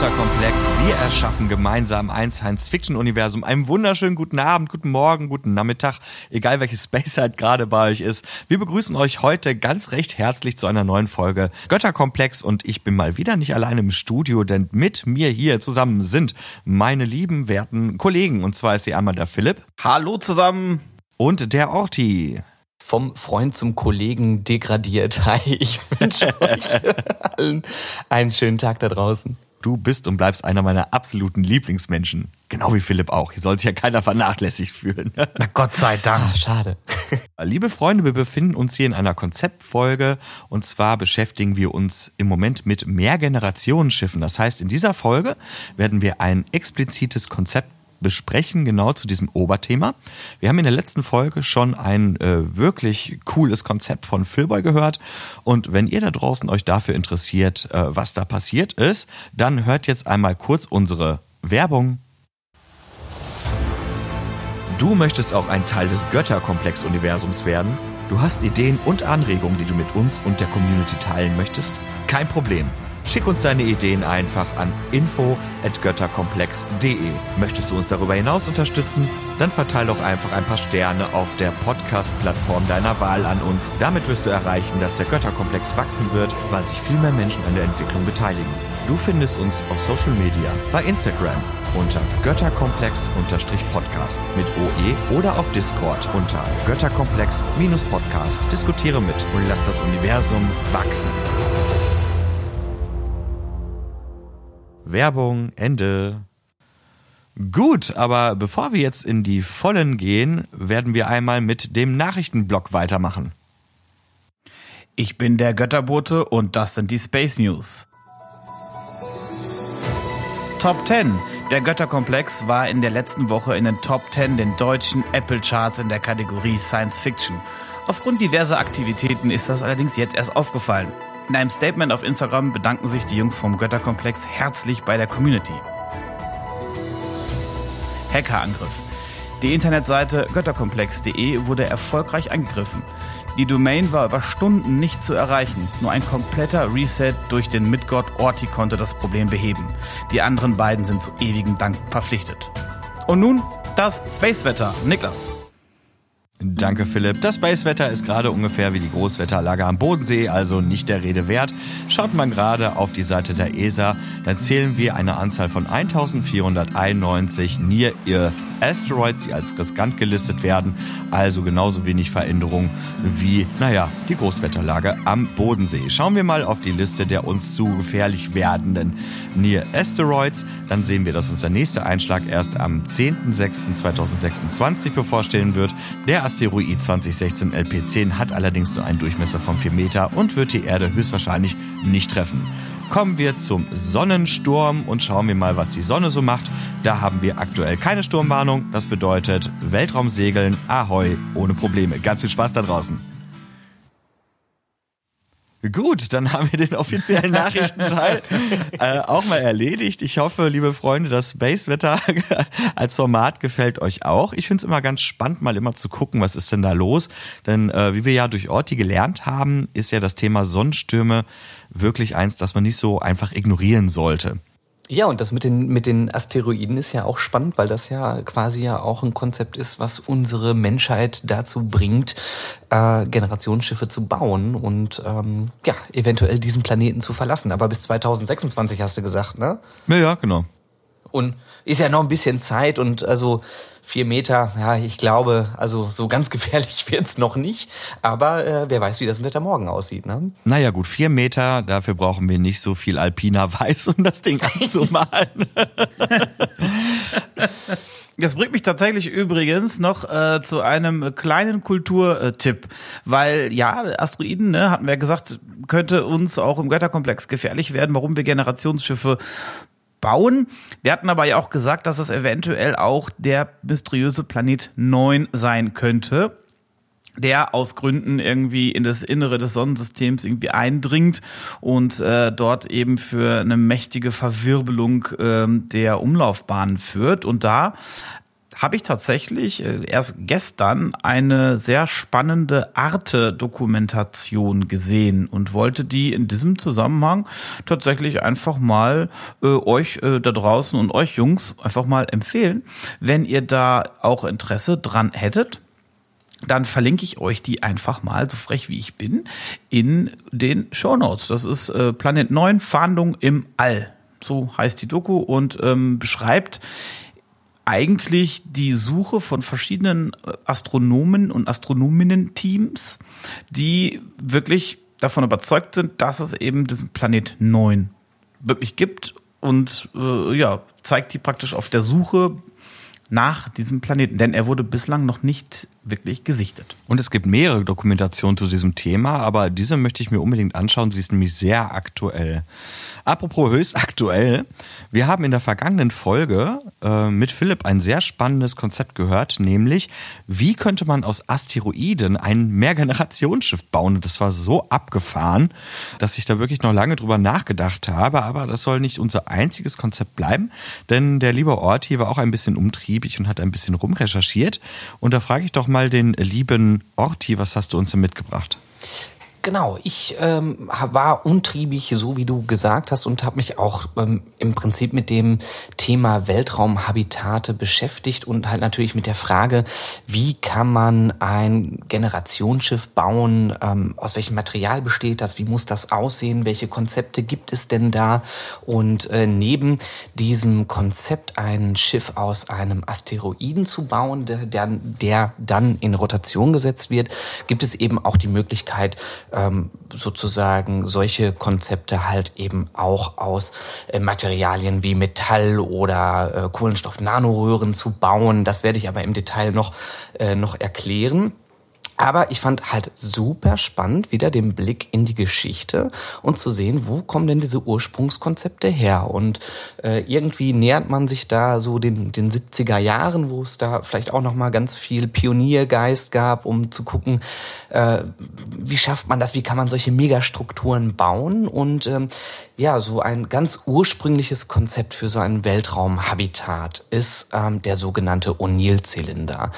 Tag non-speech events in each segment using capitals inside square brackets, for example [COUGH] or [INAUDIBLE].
Götterkomplex. Wir erschaffen gemeinsam ein Science-Fiction-Universum. Einen wunderschönen guten Abend, guten Morgen, guten Nachmittag, egal welche [LAUGHS] Space halt gerade bei euch ist. Wir begrüßen euch heute ganz recht herzlich zu einer neuen Folge Götterkomplex und ich bin mal wieder nicht alleine im Studio, denn mit mir hier zusammen sind meine lieben, werten Kollegen. Und zwar ist hier einmal der Philipp. Hallo zusammen. Und der Orti vom Freund zum Kollegen degradiert. [LAUGHS] Hi, ich wünsche euch [LAUGHS] allen einen schönen Tag da draußen. Du bist und bleibst einer meiner absoluten Lieblingsmenschen. Genau wie Philipp auch. Hier soll sich ja keiner vernachlässigt fühlen. [LAUGHS] Na Gott sei Dank. Ah, schade. [LAUGHS] Liebe Freunde, wir befinden uns hier in einer Konzeptfolge und zwar beschäftigen wir uns im Moment mit Mehrgenerationenschiffen. Das heißt, in dieser Folge werden wir ein explizites Konzept besprechen, genau zu diesem Oberthema. Wir haben in der letzten Folge schon ein äh, wirklich cooles Konzept von Philboy gehört. Und wenn ihr da draußen euch dafür interessiert, äh, was da passiert ist, dann hört jetzt einmal kurz unsere Werbung. Du möchtest auch ein Teil des Götterkomplex-Universums werden? Du hast Ideen und Anregungen, die du mit uns und der Community teilen möchtest? Kein Problem. Schick uns deine Ideen einfach an info@götterkomplex.de. Möchtest du uns darüber hinaus unterstützen? Dann verteile doch einfach ein paar Sterne auf der Podcast-Plattform deiner Wahl an uns. Damit wirst du erreichen, dass der Götterkomplex wachsen wird, weil sich viel mehr Menschen an der Entwicklung beteiligen. Du findest uns auf Social Media, bei Instagram unter Götterkomplex-Podcast mit OE oder auf Discord unter Götterkomplex-Podcast. Diskutiere mit und lass das Universum wachsen. Werbung, Ende. Gut, aber bevor wir jetzt in die Vollen gehen, werden wir einmal mit dem Nachrichtenblock weitermachen. Ich bin der Götterbote und das sind die Space News. Top 10. Der Götterkomplex war in der letzten Woche in den Top 10 den deutschen Apple Charts in der Kategorie Science Fiction. Aufgrund diverser Aktivitäten ist das allerdings jetzt erst aufgefallen. In einem Statement auf Instagram bedanken sich die Jungs vom Götterkomplex herzlich bei der Community. Hackerangriff. Die Internetseite götterkomplex.de wurde erfolgreich angegriffen. Die Domain war über Stunden nicht zu erreichen. Nur ein kompletter Reset durch den Mitgott Orti konnte das Problem beheben. Die anderen beiden sind zu ewigem Dank verpflichtet. Und nun das Spacewetter. Niklas. Danke, Philipp. Das Spacewetter ist gerade ungefähr wie die Großwetterlage am Bodensee, also nicht der Rede wert. Schaut man gerade auf die Seite der ESA, dann zählen wir eine Anzahl von 1491 Near-Earth Asteroids, die als riskant gelistet werden, also genauso wenig Veränderung wie, naja, die Großwetterlage am Bodensee. Schauen wir mal auf die Liste der uns zu gefährlich werdenden Near Asteroids, dann sehen wir, dass uns der nächste Einschlag erst am 10.06.2026 bevorstehen wird. Der Asteroid 2016 LP10 hat allerdings nur einen Durchmesser von 4 Meter und wird die Erde höchstwahrscheinlich nicht treffen kommen wir zum Sonnensturm und schauen wir mal, was die Sonne so macht. Da haben wir aktuell keine Sturmwarnung. Das bedeutet Weltraumsegeln, Ahoi, ohne Probleme. Ganz viel Spaß da draußen. Gut, dann haben wir den offiziellen Nachrichtenteil [LAUGHS] äh, auch mal erledigt. Ich hoffe, liebe Freunde, das Space-Wetter [LAUGHS] als Format gefällt euch auch. Ich finde es immer ganz spannend, mal immer zu gucken, was ist denn da los. Denn äh, wie wir ja durch Orti gelernt haben, ist ja das Thema Sonnenstürme wirklich eins, das man nicht so einfach ignorieren sollte. Ja, und das mit den, mit den Asteroiden ist ja auch spannend, weil das ja quasi ja auch ein Konzept ist, was unsere Menschheit dazu bringt, äh, Generationsschiffe zu bauen und ähm, ja, eventuell diesen Planeten zu verlassen. Aber bis 2026 hast du gesagt, ne? Ja, ja, genau. Und ist ja noch ein bisschen Zeit und also vier Meter, ja, ich glaube, also so ganz [LAUGHS] gefährlich wird's noch nicht. Aber äh, wer weiß, wie das Wetter morgen aussieht, ne? Naja, gut, vier Meter, dafür brauchen wir nicht so viel alpiner [LAUGHS] Weiß, um das Ding anzumalen. [LAUGHS] Das bringt mich tatsächlich übrigens noch äh, zu einem kleinen Kulturtipp, weil ja, Asteroiden, ne, hatten wir gesagt, könnte uns auch im Götterkomplex gefährlich werden, warum wir Generationsschiffe bauen. Wir hatten aber ja auch gesagt, dass es eventuell auch der mysteriöse Planet 9 sein könnte der aus Gründen irgendwie in das Innere des Sonnensystems irgendwie eindringt und äh, dort eben für eine mächtige Verwirbelung ähm, der Umlaufbahnen führt. Und da habe ich tatsächlich äh, erst gestern eine sehr spannende Arte-Dokumentation gesehen und wollte die in diesem Zusammenhang tatsächlich einfach mal äh, euch äh, da draußen und euch Jungs einfach mal empfehlen, wenn ihr da auch Interesse dran hättet dann verlinke ich euch die einfach mal, so frech wie ich bin, in den Show Notes. Das ist äh, Planet 9 Fahndung im All. So heißt die Doku und ähm, beschreibt eigentlich die Suche von verschiedenen äh, Astronomen und Astronominnen-Teams, die wirklich davon überzeugt sind, dass es eben diesen Planet 9 wirklich gibt und äh, ja, zeigt die praktisch auf der Suche nach diesem Planeten, denn er wurde bislang noch nicht wirklich gesichtet. Und es gibt mehrere Dokumentationen zu diesem Thema, aber diese möchte ich mir unbedingt anschauen. Sie ist nämlich sehr aktuell. Apropos höchst aktuell, wir haben in der vergangenen Folge äh, mit Philipp ein sehr spannendes Konzept gehört, nämlich wie könnte man aus Asteroiden ein Mehrgenerationsschiff bauen? Und das war so abgefahren, dass ich da wirklich noch lange drüber nachgedacht habe, aber das soll nicht unser einziges Konzept bleiben, denn der liebe Orti war auch ein bisschen umtriebig und hat ein bisschen rumrecherchiert. Und da frage ich doch mal den lieben Orti, was hast du uns denn mitgebracht? Genau, ich ähm, war untriebig, so wie du gesagt hast, und habe mich auch ähm, im Prinzip mit dem Thema Weltraumhabitate beschäftigt und halt natürlich mit der Frage, wie kann man ein Generationsschiff bauen, ähm, aus welchem Material besteht das, wie muss das aussehen, welche Konzepte gibt es denn da? Und äh, neben diesem Konzept, ein Schiff aus einem Asteroiden zu bauen, der, der, der dann in Rotation gesetzt wird, gibt es eben auch die Möglichkeit, ähm, sozusagen solche Konzepte halt eben auch aus äh, Materialien wie Metall oder äh, Kohlenstoff-Nanoröhren zu bauen. Das werde ich aber im Detail noch, äh, noch erklären. Aber ich fand halt super spannend, wieder den Blick in die Geschichte und zu sehen, wo kommen denn diese Ursprungskonzepte her? Und äh, irgendwie nähert man sich da so den, den 70er Jahren, wo es da vielleicht auch nochmal ganz viel Pioniergeist gab, um zu gucken, äh, wie schafft man das, wie kann man solche Megastrukturen bauen? Und ähm, ja, so ein ganz ursprüngliches Konzept für so ein Weltraumhabitat ist ähm, der sogenannte O'Neill-Zylinder.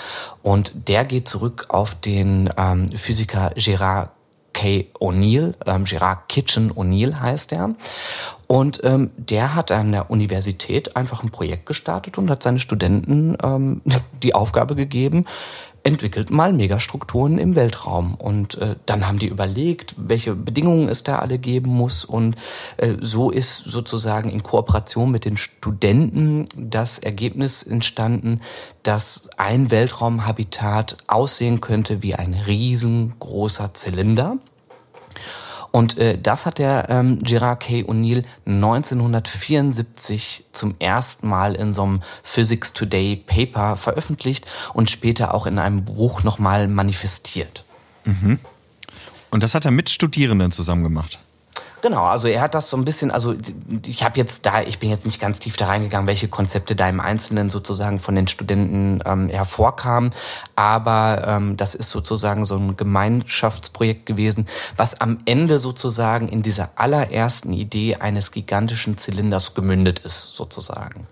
Und der geht zurück auf den ähm, Physiker Gerard K. O'Neill, ähm, Gerard Kitchen O'Neill heißt er. Und ähm, der hat an der Universität einfach ein Projekt gestartet und hat seine Studenten ähm, [LAUGHS] die Aufgabe gegeben, entwickelt mal Megastrukturen im Weltraum. Und äh, dann haben die überlegt, welche Bedingungen es da alle geben muss. Und äh, so ist sozusagen in Kooperation mit den Studenten das Ergebnis entstanden, dass ein Weltraumhabitat aussehen könnte wie ein riesengroßer Zylinder. Und äh, das hat der ähm, Gerard K. O'Neill 1974 zum ersten Mal in so einem Physics Today Paper veröffentlicht und später auch in einem Buch nochmal manifestiert. Mhm. Und das hat er mit Studierenden zusammen gemacht? Genau, also er hat das so ein bisschen, also ich habe jetzt da, ich bin jetzt nicht ganz tief da reingegangen, welche Konzepte da im Einzelnen sozusagen von den Studenten ähm, hervorkamen, aber ähm, das ist sozusagen so ein Gemeinschaftsprojekt gewesen, was am Ende sozusagen in dieser allerersten Idee eines gigantischen Zylinders gemündet ist, sozusagen.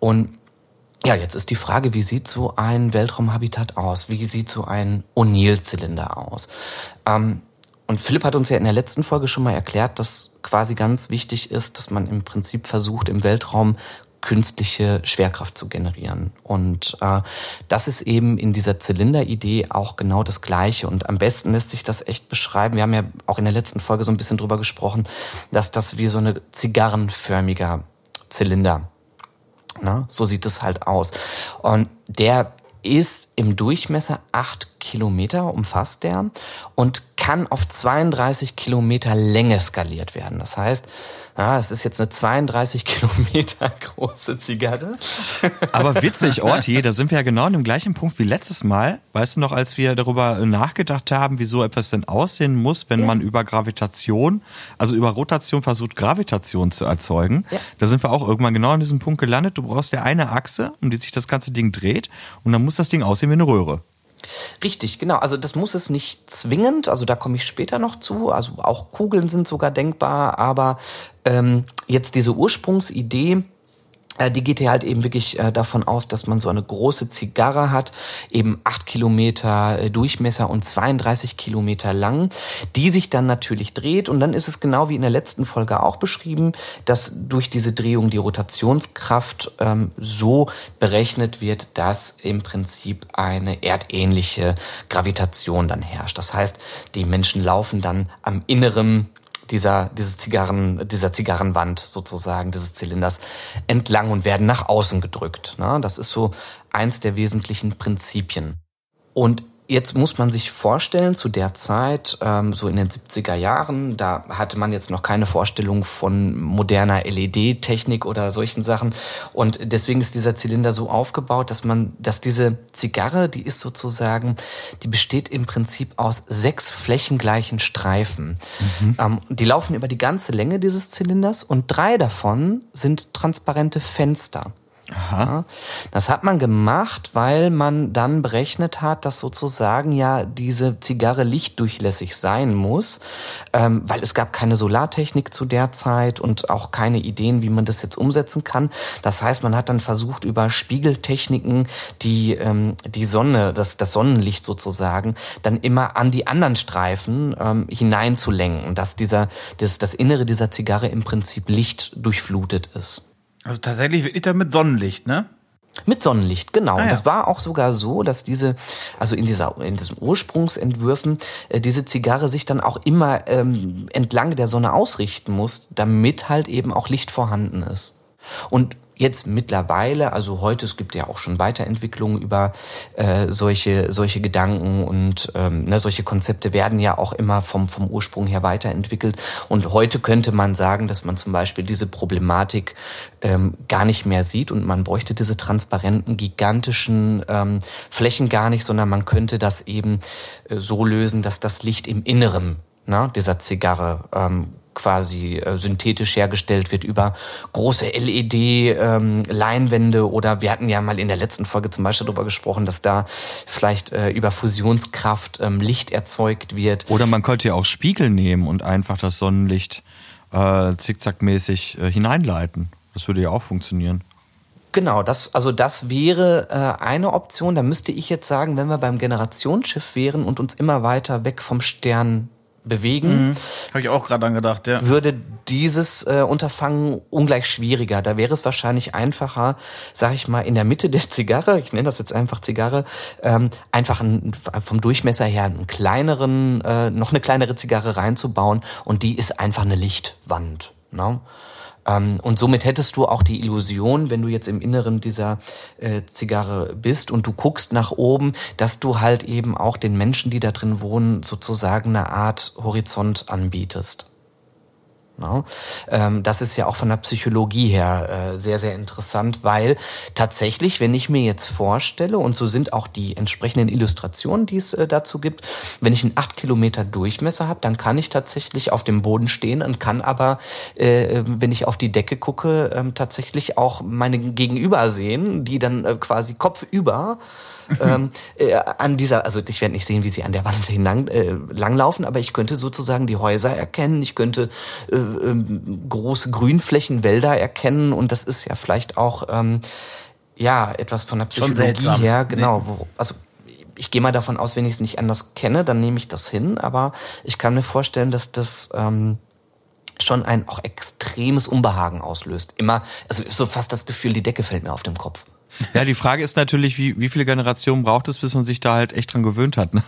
Und ja, jetzt ist die Frage, wie sieht so ein Weltraumhabitat aus? Wie sieht so ein O'Neill-Zylinder aus? Ähm, und Philipp hat uns ja in der letzten Folge schon mal erklärt, dass quasi ganz wichtig ist, dass man im Prinzip versucht, im Weltraum künstliche Schwerkraft zu generieren. Und äh, das ist eben in dieser Zylinderidee auch genau das Gleiche. Und am besten lässt sich das echt beschreiben. Wir haben ja auch in der letzten Folge so ein bisschen drüber gesprochen, dass das wie so eine zigarrenförmiger Zylinder. Na, so sieht es halt aus. Und der ist im Durchmesser acht Kilometer, umfasst der, und kann auf 32 Kilometer Länge skaliert werden. Das heißt, ja, es ist jetzt eine 32 [LAUGHS] Kilometer große Zigarre. Aber [LAUGHS] witzig, Orti, da sind wir ja genau an dem gleichen Punkt wie letztes Mal. Weißt du noch, als wir darüber nachgedacht haben, wie so etwas denn aussehen muss, wenn ja. man über Gravitation, also über Rotation versucht, Gravitation zu erzeugen. Ja. Da sind wir auch irgendwann genau an diesem Punkt gelandet. Du brauchst ja eine Achse, um die sich das ganze Ding dreht. Und dann muss das Ding aussehen wie eine Röhre. Richtig, genau. Also das muss es nicht zwingend, also da komme ich später noch zu. Also auch Kugeln sind sogar denkbar, aber ähm, jetzt diese Ursprungsidee, die geht ja halt eben wirklich äh, davon aus, dass man so eine große Zigarre hat, eben acht Kilometer äh, Durchmesser und 32 Kilometer lang, die sich dann natürlich dreht. Und dann ist es genau wie in der letzten Folge auch beschrieben, dass durch diese Drehung die Rotationskraft ähm, so berechnet wird, dass im Prinzip eine erdähnliche Gravitation dann herrscht. Das heißt, die Menschen laufen dann am inneren dieser, diese Zigarren, dieser Zigarrenwand sozusagen, dieses Zylinders entlang und werden nach außen gedrückt. Ne? Das ist so eins der wesentlichen Prinzipien. Und Jetzt muss man sich vorstellen, zu der Zeit, ähm, so in den 70er Jahren, da hatte man jetzt noch keine Vorstellung von moderner LED-Technik oder solchen Sachen. Und deswegen ist dieser Zylinder so aufgebaut, dass man, dass diese Zigarre, die ist sozusagen, die besteht im Prinzip aus sechs flächengleichen Streifen. Mhm. Ähm, die laufen über die ganze Länge dieses Zylinders und drei davon sind transparente Fenster. Aha. Das hat man gemacht, weil man dann berechnet hat, dass sozusagen ja diese Zigarre lichtdurchlässig sein muss, ähm, weil es gab keine Solartechnik zu der Zeit und auch keine Ideen, wie man das jetzt umsetzen kann. Das heißt, man hat dann versucht, über Spiegeltechniken die, ähm, die Sonne, das, das Sonnenlicht sozusagen, dann immer an die anderen Streifen ähm, hineinzulenken, dass dieser, das, das Innere dieser Zigarre im Prinzip lichtdurchflutet ist. Also tatsächlich wirklich dann mit Sonnenlicht, ne? Mit Sonnenlicht, genau. Ah, ja. Das war auch sogar so, dass diese, also in dieser, in diesen Ursprungsentwürfen, äh, diese Zigarre sich dann auch immer ähm, entlang der Sonne ausrichten muss, damit halt eben auch Licht vorhanden ist. Und jetzt mittlerweile, also heute, es gibt ja auch schon Weiterentwicklungen über äh, solche, solche Gedanken und ähm, ne, solche Konzepte werden ja auch immer vom, vom Ursprung her weiterentwickelt. Und heute könnte man sagen, dass man zum Beispiel diese Problematik ähm, gar nicht mehr sieht und man bräuchte diese transparenten, gigantischen ähm, Flächen gar nicht, sondern man könnte das eben äh, so lösen, dass das Licht im Inneren ne, dieser Zigarre ähm, quasi äh, synthetisch hergestellt wird über große LED-Leinwände ähm, oder wir hatten ja mal in der letzten Folge zum Beispiel darüber gesprochen, dass da vielleicht äh, über Fusionskraft ähm, Licht erzeugt wird. Oder man könnte ja auch Spiegel nehmen und einfach das Sonnenlicht äh, zickzackmäßig äh, hineinleiten. Das würde ja auch funktionieren. Genau, das, also das wäre äh, eine Option. Da müsste ich jetzt sagen, wenn wir beim Generationsschiff wären und uns immer weiter weg vom Stern bewegen. Mhm. Habe ich auch gerade angedacht, ja. Würde dieses äh, Unterfangen ungleich schwieriger. Da wäre es wahrscheinlich einfacher, sag ich mal, in der Mitte der Zigarre, ich nenne das jetzt einfach Zigarre, ähm, einfach ein, vom Durchmesser her einen kleineren, äh, noch eine kleinere Zigarre reinzubauen und die ist einfach eine Lichtwand. Ne? Ähm, und somit hättest du auch die Illusion, wenn du jetzt im Inneren dieser äh, Zigarre bist und du guckst nach oben, dass du halt eben auch den Menschen, die da drin wohnen, sozusagen eine Art Horizont anbietest. Ne? Ähm, das ist ja auch von der Psychologie her äh, sehr, sehr interessant, weil tatsächlich, wenn ich mir jetzt vorstelle, und so sind auch die entsprechenden Illustrationen, die es äh, dazu gibt, wenn ich einen 8 Kilometer Durchmesser habe, dann kann ich tatsächlich auf dem Boden stehen und kann aber, äh, wenn ich auf die Decke gucke, ähm, tatsächlich auch meine Gegenüber sehen, die dann quasi kopfüber [LAUGHS] ähm, äh, an dieser, also ich werde nicht sehen, wie sie an der Wand hinan, äh, langlaufen, aber ich könnte sozusagen die Häuser erkennen, ich könnte äh, äh, große Grünflächen, Wälder erkennen. Und das ist ja vielleicht auch ähm, ja etwas von der Psychologie her, genau, wo, also ich gehe mal davon aus, wenn ich es nicht anders kenne, dann nehme ich das hin, aber ich kann mir vorstellen, dass das ähm, schon ein auch extremes Unbehagen auslöst. Immer, also so fast das Gefühl, die Decke fällt mir auf den Kopf. Ja, die Frage ist natürlich, wie, wie viele Generationen braucht es, bis man sich da halt echt dran gewöhnt hat? Ne?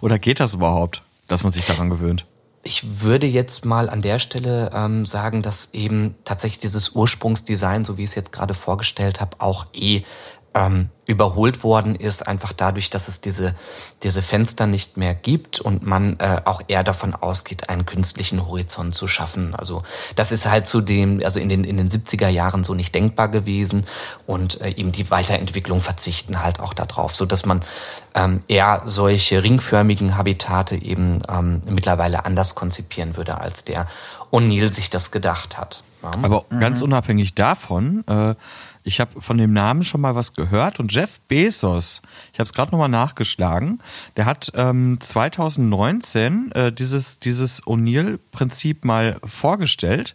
Oder geht das überhaupt, dass man sich daran gewöhnt? Ich würde jetzt mal an der Stelle ähm, sagen, dass eben tatsächlich dieses Ursprungsdesign, so wie ich es jetzt gerade vorgestellt habe, auch eh ähm, überholt worden ist, einfach dadurch, dass es diese, diese Fenster nicht mehr gibt und man äh, auch eher davon ausgeht, einen künstlichen Horizont zu schaffen. Also das ist halt zu dem, also in den, in den 70er Jahren so nicht denkbar gewesen und äh, eben die Weiterentwicklung verzichten halt auch darauf, so dass man ähm, eher solche ringförmigen Habitate eben ähm, mittlerweile anders konzipieren würde, als der O'Neill sich das gedacht hat. Ja. Aber ganz unabhängig davon, äh, Ich habe von dem Namen schon mal was gehört und Jeff Bezos, ich habe es gerade nochmal nachgeschlagen, der hat ähm, 2019 äh, dieses, dieses O'Neill-Prinzip mal vorgestellt,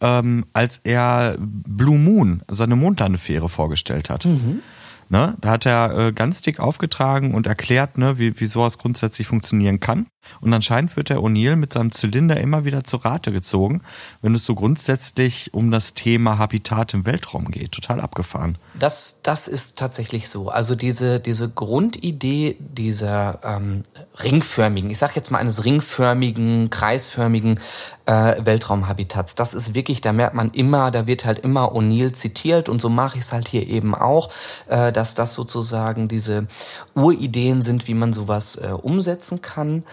ähm, als er Blue Moon, seine Mondlandefähre, vorgestellt hat. Mhm. Ne? Da hat er äh, ganz dick aufgetragen und erklärt, ne, wie, wie sowas grundsätzlich funktionieren kann. Und anscheinend wird der O'Neill mit seinem Zylinder immer wieder zur Rate gezogen, wenn es so grundsätzlich um das Thema Habitat im Weltraum geht. Total abgefahren. Das, das ist tatsächlich so. Also diese, diese Grundidee dieser ähm, ringförmigen, ich sage jetzt mal eines ringförmigen, kreisförmigen äh, Weltraumhabitats, das ist wirklich, da merkt man immer, da wird halt immer O'Neill zitiert und so mache ich es halt hier eben auch, äh, dass das sozusagen diese Urideen sind, wie man sowas äh, umsetzen kann.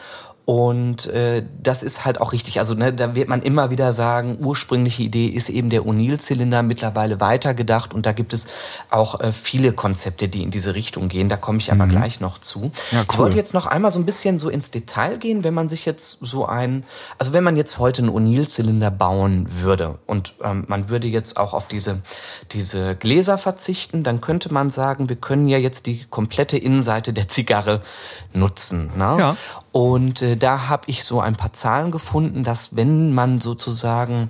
Und äh, das ist halt auch richtig. Also ne, da wird man immer wieder sagen, ursprüngliche Idee ist eben der O'Neill-Zylinder mittlerweile weitergedacht und da gibt es auch äh, viele Konzepte, die in diese Richtung gehen. Da komme ich aber mhm. gleich noch zu. Ja, cool. Ich wollte jetzt noch einmal so ein bisschen so ins Detail gehen, wenn man sich jetzt so ein, also wenn man jetzt heute einen O'Neill-Zylinder bauen würde und ähm, man würde jetzt auch auf diese diese Gläser verzichten, dann könnte man sagen, wir können ja jetzt die komplette Innenseite der Zigarre nutzen. Ne? Ja. Und äh, da habe ich so ein paar Zahlen gefunden, dass wenn man sozusagen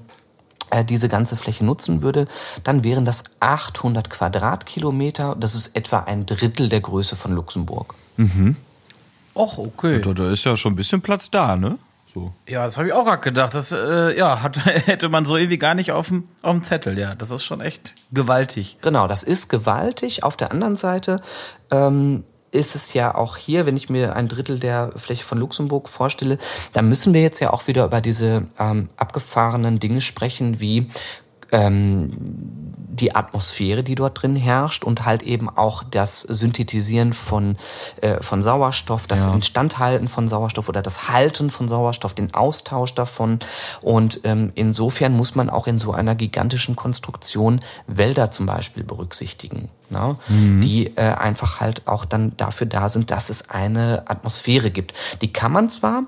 äh, diese ganze Fläche nutzen würde, dann wären das 800 Quadratkilometer. Das ist etwa ein Drittel der Größe von Luxemburg. Mhm. Och, okay. Da, da ist ja schon ein bisschen Platz da, ne? So. Ja, das habe ich auch gerade gedacht. Das äh, ja, hat, [LAUGHS] hätte man so irgendwie gar nicht auf dem, auf dem Zettel. Ja, das ist schon echt gewaltig. Genau, das ist gewaltig. Auf der anderen Seite ähm, ist es ja auch hier, wenn ich mir ein Drittel der Fläche von Luxemburg vorstelle, da müssen wir jetzt ja auch wieder über diese ähm, abgefahrenen Dinge sprechen, wie ähm, die Atmosphäre, die dort drin herrscht und halt eben auch das Synthetisieren von, äh, von Sauerstoff, das ja. Instandhalten von Sauerstoff oder das Halten von Sauerstoff, den Austausch davon. Und ähm, insofern muss man auch in so einer gigantischen Konstruktion Wälder zum Beispiel berücksichtigen, ne? Mhm. die äh, einfach halt auch dann dafür da sind, dass es eine Atmosphäre gibt. Die kann man zwar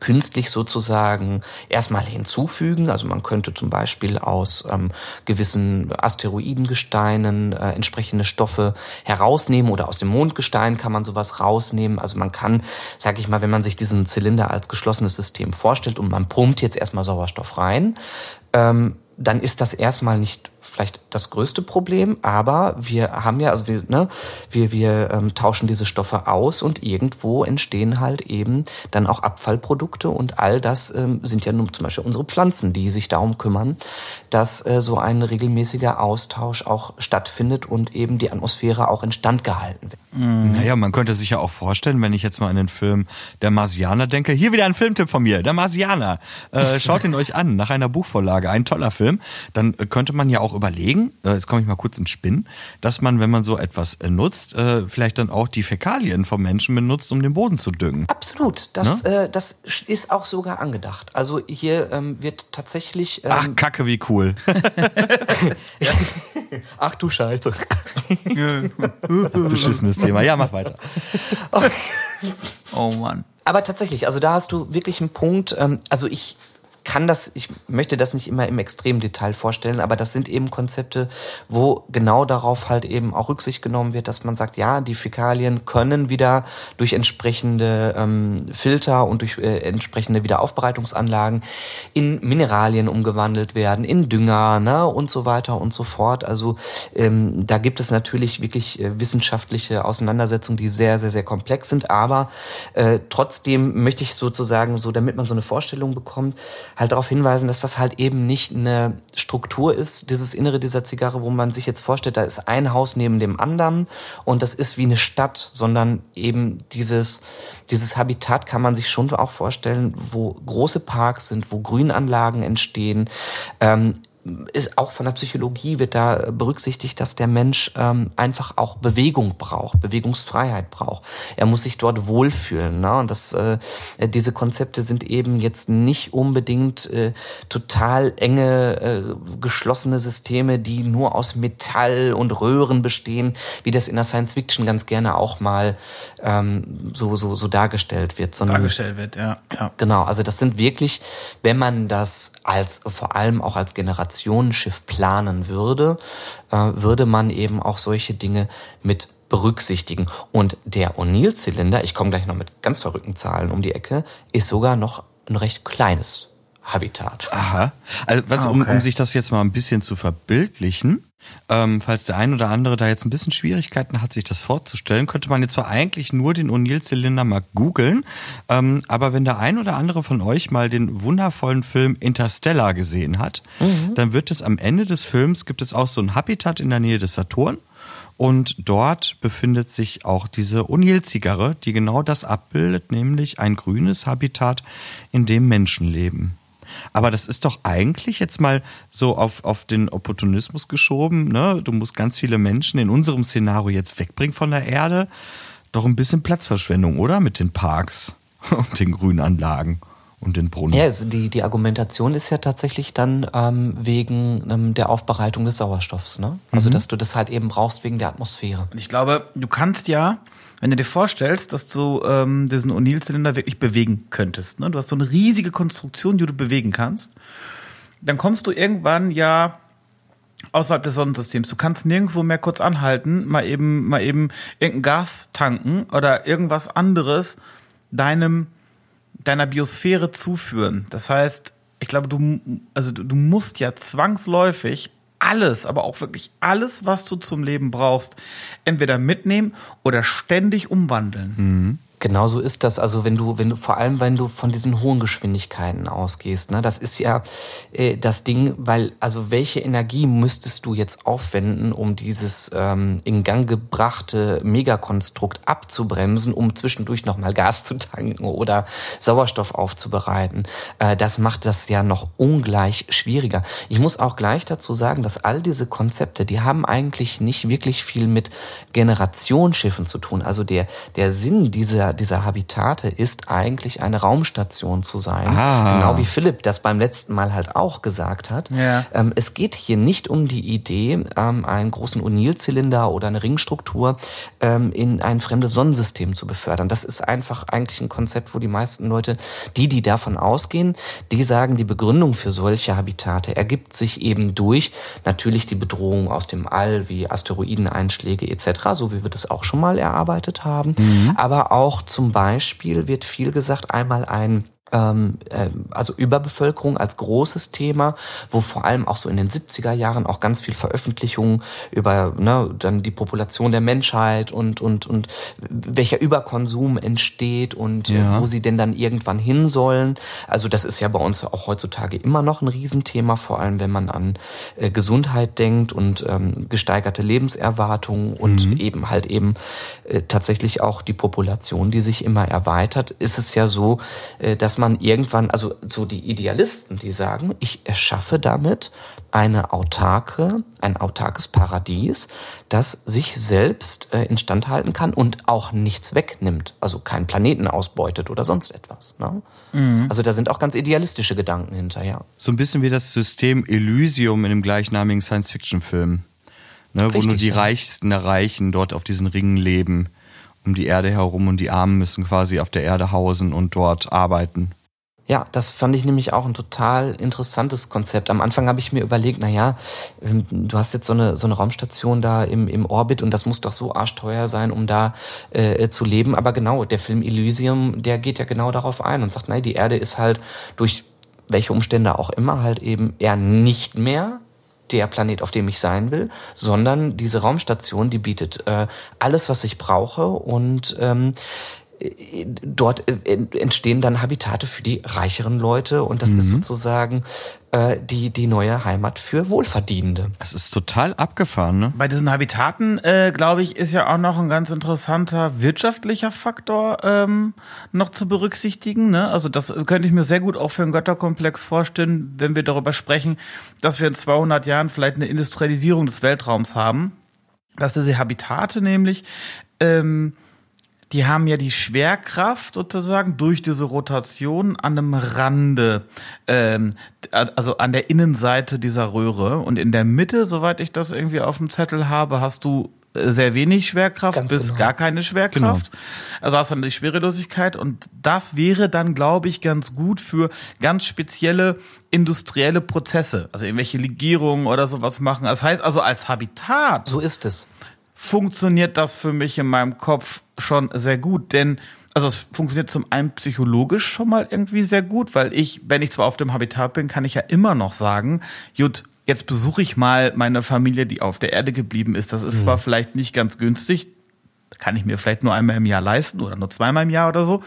künstlich sozusagen erstmal hinzufügen. Also man könnte zum Beispiel aus ähm, gewissen Asteroidengesteinen äh, entsprechende Stoffe herausnehmen oder aus dem Mondgestein kann man sowas rausnehmen. Also man kann, sage ich mal, wenn man sich diesen Zylinder als geschlossenes System vorstellt und man pumpt jetzt erstmal Sauerstoff rein, ähm, dann ist das erstmal nicht vielleicht das größte Problem, aber wir haben ja, also wir, ne, wir, wir ähm, tauschen diese Stoffe aus und irgendwo entstehen halt eben dann auch Abfallprodukte und all das ähm, sind ja nun zum Beispiel unsere Pflanzen, die sich darum kümmern, dass äh, so ein regelmäßiger Austausch auch stattfindet und eben die Atmosphäre auch instand gehalten wird. Mhm. Naja, man könnte sich ja auch vorstellen, wenn ich jetzt mal an den Film Der Marsianer denke, hier wieder ein Filmtipp von mir, Der Marsianer. Äh, schaut ihn [LAUGHS] euch an, nach einer Buchvorlage, ein toller Film. Dann könnte man ja auch überlegen, äh, jetzt komme ich mal kurz ins Spinnen, dass man, wenn man so etwas äh, nutzt, äh, vielleicht dann auch die Fäkalien vom Menschen benutzt, um den Boden zu düngen. Absolut, das, ne? äh, das ist auch sogar angedacht. Also hier ähm, wird tatsächlich... Ähm Ach, Kacke, wie cool. [LAUGHS] Ach du Scheiße. Beschissenes Thema. Ja, mach weiter. Oh Mann. Aber tatsächlich, also da hast du wirklich einen Punkt. Ähm, also ich kann das, ich möchte das nicht immer im extremen Detail vorstellen, aber das sind eben Konzepte, wo genau darauf halt eben auch Rücksicht genommen wird, dass man sagt, ja, die Fäkalien können wieder durch entsprechende ähm, Filter und durch äh, entsprechende Wiederaufbereitungsanlagen in Mineralien umgewandelt werden, in Dünger ne, und so weiter und so fort. Also ähm, da gibt es natürlich wirklich äh, wissenschaftliche Auseinandersetzungen, die sehr, sehr, sehr komplex sind, aber äh, trotzdem möchte ich sozusagen so, damit man so eine Vorstellung bekommt, halt darauf hinweisen, dass das halt eben nicht eine Struktur ist, dieses Innere dieser Zigarre, wo man sich jetzt vorstellt, da ist ein Haus neben dem anderen und das ist wie eine Stadt, sondern eben dieses, dieses Habitat kann man sich schon auch vorstellen, wo große Parks sind, wo Grünanlagen entstehen, ähm, ist auch von der Psychologie wird da berücksichtigt, dass der Mensch ähm, einfach auch Bewegung braucht, Bewegungsfreiheit braucht. Er muss sich dort wohlfühlen. Ne? Und das, äh, diese Konzepte sind eben jetzt nicht unbedingt äh, total enge, äh, geschlossene Systeme, die nur aus Metall und Röhren bestehen, wie das in der Science Fiction ganz gerne auch mal ähm, so, so, so dargestellt wird. Sondern, dargestellt wird, ja, ja. Genau, also das sind wirklich, wenn man das als vor allem auch als Generation Generationenschiff planen würde, äh, würde man eben auch solche Dinge mit berücksichtigen. Und der O'Neill-Zylinder, ich komme gleich noch mit ganz verrückten Zahlen um die Ecke, ist sogar noch ein recht kleines Habitat. Aha. Also was, Ah, um, okay. um sich das jetzt mal ein bisschen zu verbildlichen, ähm, falls der ein oder andere da jetzt ein bisschen Schwierigkeiten hat, sich das vorzustellen, könnte man jetzt zwar eigentlich nur den O'Neill-Zylinder mal googeln, ähm, aber wenn der ein oder andere von euch mal den wundervollen Film Interstellar gesehen hat, dann wird es am Ende des Films, gibt es auch so ein Habitat in der Nähe des Saturn und dort befindet sich auch diese O'Neill-Zigarre, die genau das abbildet, nämlich ein grünes Habitat, in dem Menschen leben. Aber das ist doch eigentlich jetzt mal so auf, auf den Opportunismus geschoben. Ne? Du musst ganz viele Menschen in unserem Szenario jetzt wegbringen von der Erde. Doch ein bisschen Platzverschwendung, oder? Mit den Parks [LAUGHS] und den Grünanlagen und den Brunnen. Ja, also die, die Argumentation ist ja tatsächlich dann ähm, wegen ähm, der Aufbereitung des Sauerstoffs. Ne? Also, dass du das halt eben brauchst wegen der Atmosphäre. Und ich glaube, du kannst ja, wenn du dir vorstellst, dass du ähm, diesen O'Neill-Zylinder wirklich bewegen könntest, ne? du hast so eine riesige Konstruktion, die du bewegen kannst, dann kommst du irgendwann ja außerhalb des Sonnensystems. Du kannst nirgendwo mehr kurz anhalten, mal eben, mal eben irgendein Gas tanken oder irgendwas anderes deinem, deiner Biosphäre zuführen. Das heißt, ich glaube, du, also du, du musst ja zwangsläufig alles, aber auch wirklich alles, was du zum Leben brauchst, entweder mitnehmen oder ständig umwandeln. Genau so ist das. Also wenn du, wenn du, vor allem wenn du von diesen hohen Geschwindigkeiten ausgehst, ne, das ist ja äh, das Ding, weil, also welche Energie müsstest du jetzt aufwenden, um dieses ähm, in Gang gebrachte Megakonstrukt abzubremsen, um zwischendurch nochmal Gas zu tanken oder Sauerstoff aufzubereiten? Äh, das macht das ja noch ungleich schwieriger. Ich muss auch gleich dazu sagen, dass all diese Konzepte, die haben eigentlich nicht wirklich viel mit Generationsschiffen zu tun. Also der, der Sinn dieser, dieser Habitate ist eigentlich eine Raumstation zu sein. Ah. Genau wie Philipp das beim letzten Mal halt auch gesagt hat. Ja. Ähm, es geht hier nicht um die Idee, ähm, einen großen O'Neill-Zylinder oder eine Ringstruktur ähm, in ein fremdes Sonnensystem zu befördern. Das ist einfach eigentlich ein Konzept, wo die meisten Leute, die, die davon ausgehen, die sagen, die Begründung für solche Habitate ergibt sich eben durch natürlich die Bedrohung aus dem All, wie Asteroideneinschläge etc., so wie wir das auch schon mal erarbeitet haben. Aber auch zum Beispiel wird viel gesagt, einmal ein also Überbevölkerung als großes Thema, wo vor allem auch so in den 70er Jahren auch ganz viel Veröffentlichungen über ne, dann die Population der Menschheit und und und welcher Überkonsum entsteht und Ja. äh, wo sie denn dann irgendwann hin sollen. Also das ist ja bei uns auch heutzutage immer noch ein Riesenthema, vor allem wenn man an äh, Gesundheit denkt und ähm, gesteigerte Lebenserwartung und eben halt eben äh, tatsächlich auch die Population, die sich immer erweitert, ist es ja so, äh, dass man irgendwann, also so die Idealisten, die sagen, ich erschaffe damit eine autarke, ein autarkes Paradies, das sich selbst äh, instand halten kann und auch nichts wegnimmt, also keinen Planeten ausbeutet oder sonst etwas. Ne? Also da sind auch ganz idealistische Gedanken hinterher. So ein bisschen wie das System Elysium in dem gleichnamigen Science-Fiction-Film. Ne, wo nur die ja. Reichsten der Reichen dort auf diesen Ringen leben, um die Erde herum und die Armen müssen quasi auf der Erde hausen und dort arbeiten. Ja, das fand ich nämlich auch ein total interessantes Konzept. Am Anfang habe ich mir überlegt, na ja, ähm, du hast jetzt so eine, so eine Raumstation da im, im Orbit und das muss doch so arschteuer sein, um da äh, zu leben. Aber genau, der Film Elysium, der geht ja genau darauf ein und sagt, nein, die Erde ist halt durch welche Umstände auch immer halt eben eher nicht mehr der Planet, auf dem ich sein will, sondern diese Raumstation, die bietet äh, alles, was ich brauche. Und ähm, äh, dort äh, en- entstehen dann Habitate für die reicheren Leute und das ist sozusagen äh, die, die neue Heimat für Wohlverdienende. Das ist total abgefahren, ne? Bei diesen Habitaten, äh, glaube ich, ist ja auch noch ein ganz interessanter wirtschaftlicher Faktor ähm, noch zu berücksichtigen. Ne? Also das könnte ich mir sehr gut auch für einen Götterkomplex vorstellen, wenn wir darüber sprechen, dass wir in 200 Jahren vielleicht eine Industrialisierung des Weltraums haben. Dass diese Habitate nämlich ähm, die haben ja die Schwerkraft sozusagen durch diese Rotation an einem Rande, ähm, also an der Innenseite dieser Röhre. Und in der Mitte, soweit ich das irgendwie auf dem Zettel habe, hast du äh, sehr wenig Schwerkraft Ganz bis genau. gar keine Schwerkraft. Also hast du dann die Schwerelosigkeit und das wäre dann, glaube ich, ganz gut für ganz spezielle industrielle Prozesse, also irgendwelche Legierungen oder sowas machen. Das heißt also als Habitat So ist es. Funktioniert das für mich in meinem Kopf schon sehr gut, denn also es funktioniert zum einen psychologisch schon mal irgendwie sehr gut, weil ich, wenn ich zwar auf dem Habitat bin, kann ich ja immer noch sagen, gut, jetzt besuche ich mal meine Familie, die auf der Erde geblieben ist. Das ist zwar vielleicht nicht ganz günstig, kann ich mir vielleicht nur einmal im Jahr leisten oder nur zweimal im Jahr oder so.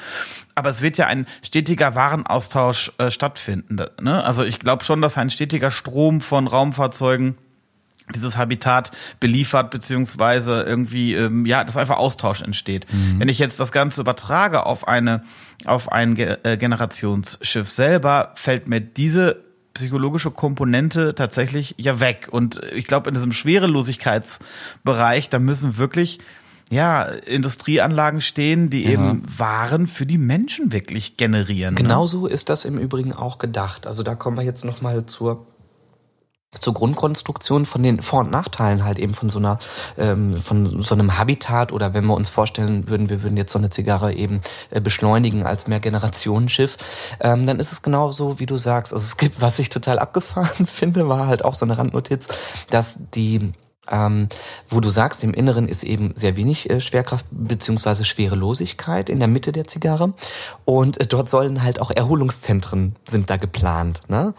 Aber es wird ja ein stetiger Warenaustausch äh, stattfinden. Ne? Also ich glaube schon, dass ein stetiger Strom von Raumfahrzeugen dieses Habitat beliefert, beziehungsweise irgendwie, ähm, ja, dass einfach Austausch entsteht. Wenn ich jetzt das Ganze übertrage auf eine, auf ein Ge äh, Generationsschiff selber, fällt mir diese psychologische Komponente tatsächlich ja weg. Und ich glaube, in diesem Schwerelosigkeitsbereich, da müssen wirklich ja, Industrieanlagen stehen, die eben Waren für die Menschen wirklich generieren. ne? Genauso ist das im Übrigen auch gedacht. Also da kommen wir jetzt nochmal zur zur Grundkonstruktion von den Vor- und Nachteilen halt eben von so einer ähm, von so einem Habitat oder wenn wir uns vorstellen würden, wir würden jetzt so eine Zigarre eben äh, beschleunigen als Mehrgenerationenschiff, ähm, dann ist es genauso, wie du sagst. Also es gibt, was ich total abgefahren [LAUGHS] finde, war halt auch so eine Randnotiz, dass die ähm, wo du sagst, im Inneren ist eben sehr wenig äh, Schwerkraft beziehungsweise Schwerelosigkeit in der Mitte der Zigarre und äh, dort sollen halt auch Erholungszentren sind da geplant. Ne?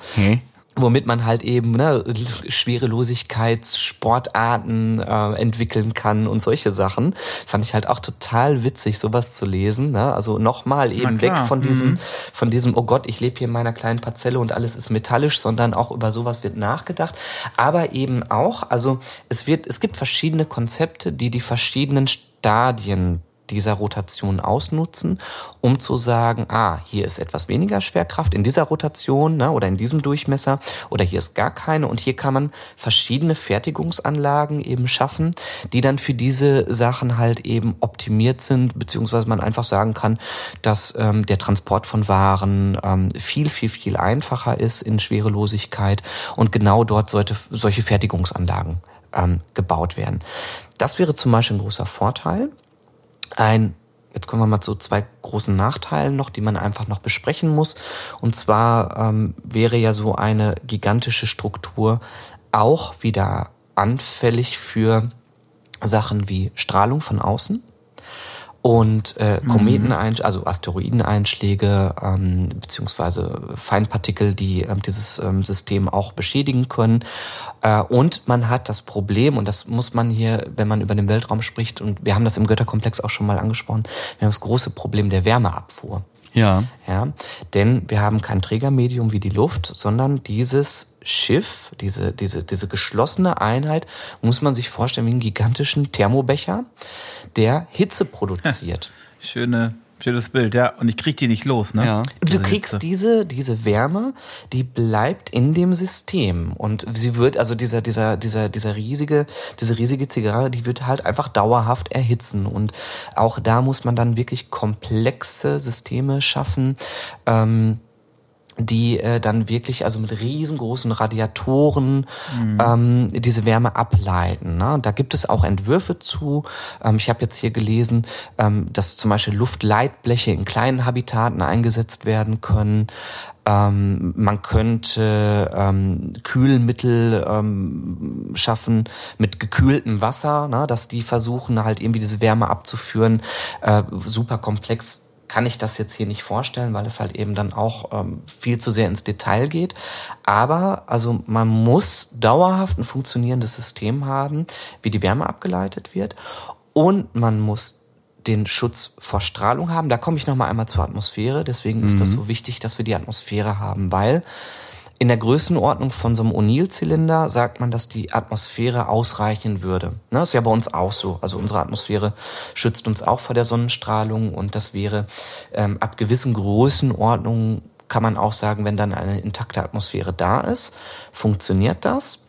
Womit man halt eben ne, Schwerelosigkeitssportarten äh, entwickeln kann und solche Sachen. Fand ich halt auch total witzig, sowas zu lesen. Ne? Also nochmal eben weg von diesem, von diesem, oh Gott, ich lebe hier in meiner kleinen Parzelle und alles ist metallisch, sondern auch über sowas wird nachgedacht. Aber eben auch, also es wird, es gibt verschiedene Konzepte, die die verschiedenen Stadien dieser Rotation ausnutzen, um zu sagen, ah, hier ist etwas weniger Schwerkraft in dieser Rotation ne, oder in diesem Durchmesser oder hier ist gar keine und hier kann man verschiedene Fertigungsanlagen eben schaffen, die dann für diese Sachen halt eben optimiert sind, beziehungsweise man einfach sagen kann, dass ähm, der Transport von Waren ähm, viel, viel, viel einfacher ist in Schwerelosigkeit und genau dort sollte solche Fertigungsanlagen ähm, gebaut werden. Das wäre zum Beispiel ein großer Vorteil. Ein, jetzt kommen wir mal zu zwei großen Nachteilen noch, die man einfach noch besprechen muss. Und zwar ähm, wäre ja so eine gigantische Struktur auch wieder anfällig für Sachen wie Strahlung von außen und äh, Kometeneinschläge, also Asteroideneinschläge ähm, beziehungsweise Feinpartikel, die ähm, dieses ähm, System auch beschädigen können. Äh, und man hat das Problem, und das muss man hier, wenn man über den Weltraum spricht, und wir haben das im Götterkomplex auch schon mal angesprochen, wir haben das große Problem der Wärmeabfuhr. Ja. Ja, denn wir haben kein Trägermedium wie die Luft, sondern dieses Schiff, diese, diese, diese geschlossene Einheit, muss man sich vorstellen wie einen gigantischen Thermobecher, der Hitze produziert. [LAUGHS] Schöne, schönes Bild, ja. Und ich krieg die nicht los, ne? Ja. Du kriegst Hitze. diese, diese Wärme, die bleibt in dem System. Und sie wird, also dieser, dieser, dieser, dieser riesige, diese riesige Zigarre, die wird halt einfach dauerhaft erhitzen. Und auch da muss man dann wirklich komplexe Systeme schaffen, ähm, die äh, dann wirklich also mit riesengroßen Radiatoren ähm, diese Wärme ableiten. Ne? Und da gibt es auch Entwürfe zu. Ähm, ich habe jetzt hier gelesen, ähm, dass zum Beispiel Luftleitbleche in kleinen Habitaten eingesetzt werden können. Ähm, man könnte ähm, Kühlmittel ähm, schaffen mit gekühltem Wasser, ne? dass die versuchen halt irgendwie diese Wärme abzuführen. Äh, super komplex kann ich das jetzt hier nicht vorstellen, weil es halt eben dann auch ähm, viel zu sehr ins Detail geht. Aber also man muss dauerhaft ein funktionierendes System haben, wie die Wärme abgeleitet wird. Und man muss den Schutz vor Strahlung haben. Da komme ich noch mal einmal zur Atmosphäre. Deswegen ist das so wichtig, dass wir die Atmosphäre haben, weil in der Größenordnung von so einem O'Neill-Zylinder sagt man, dass die Atmosphäre ausreichen würde. Ne, ist ja bei uns auch so. Also unsere Atmosphäre schützt uns auch vor der Sonnenstrahlung und das wäre ähm, ab gewissen Größenordnungen kann man auch sagen, wenn dann eine intakte Atmosphäre da ist, funktioniert das.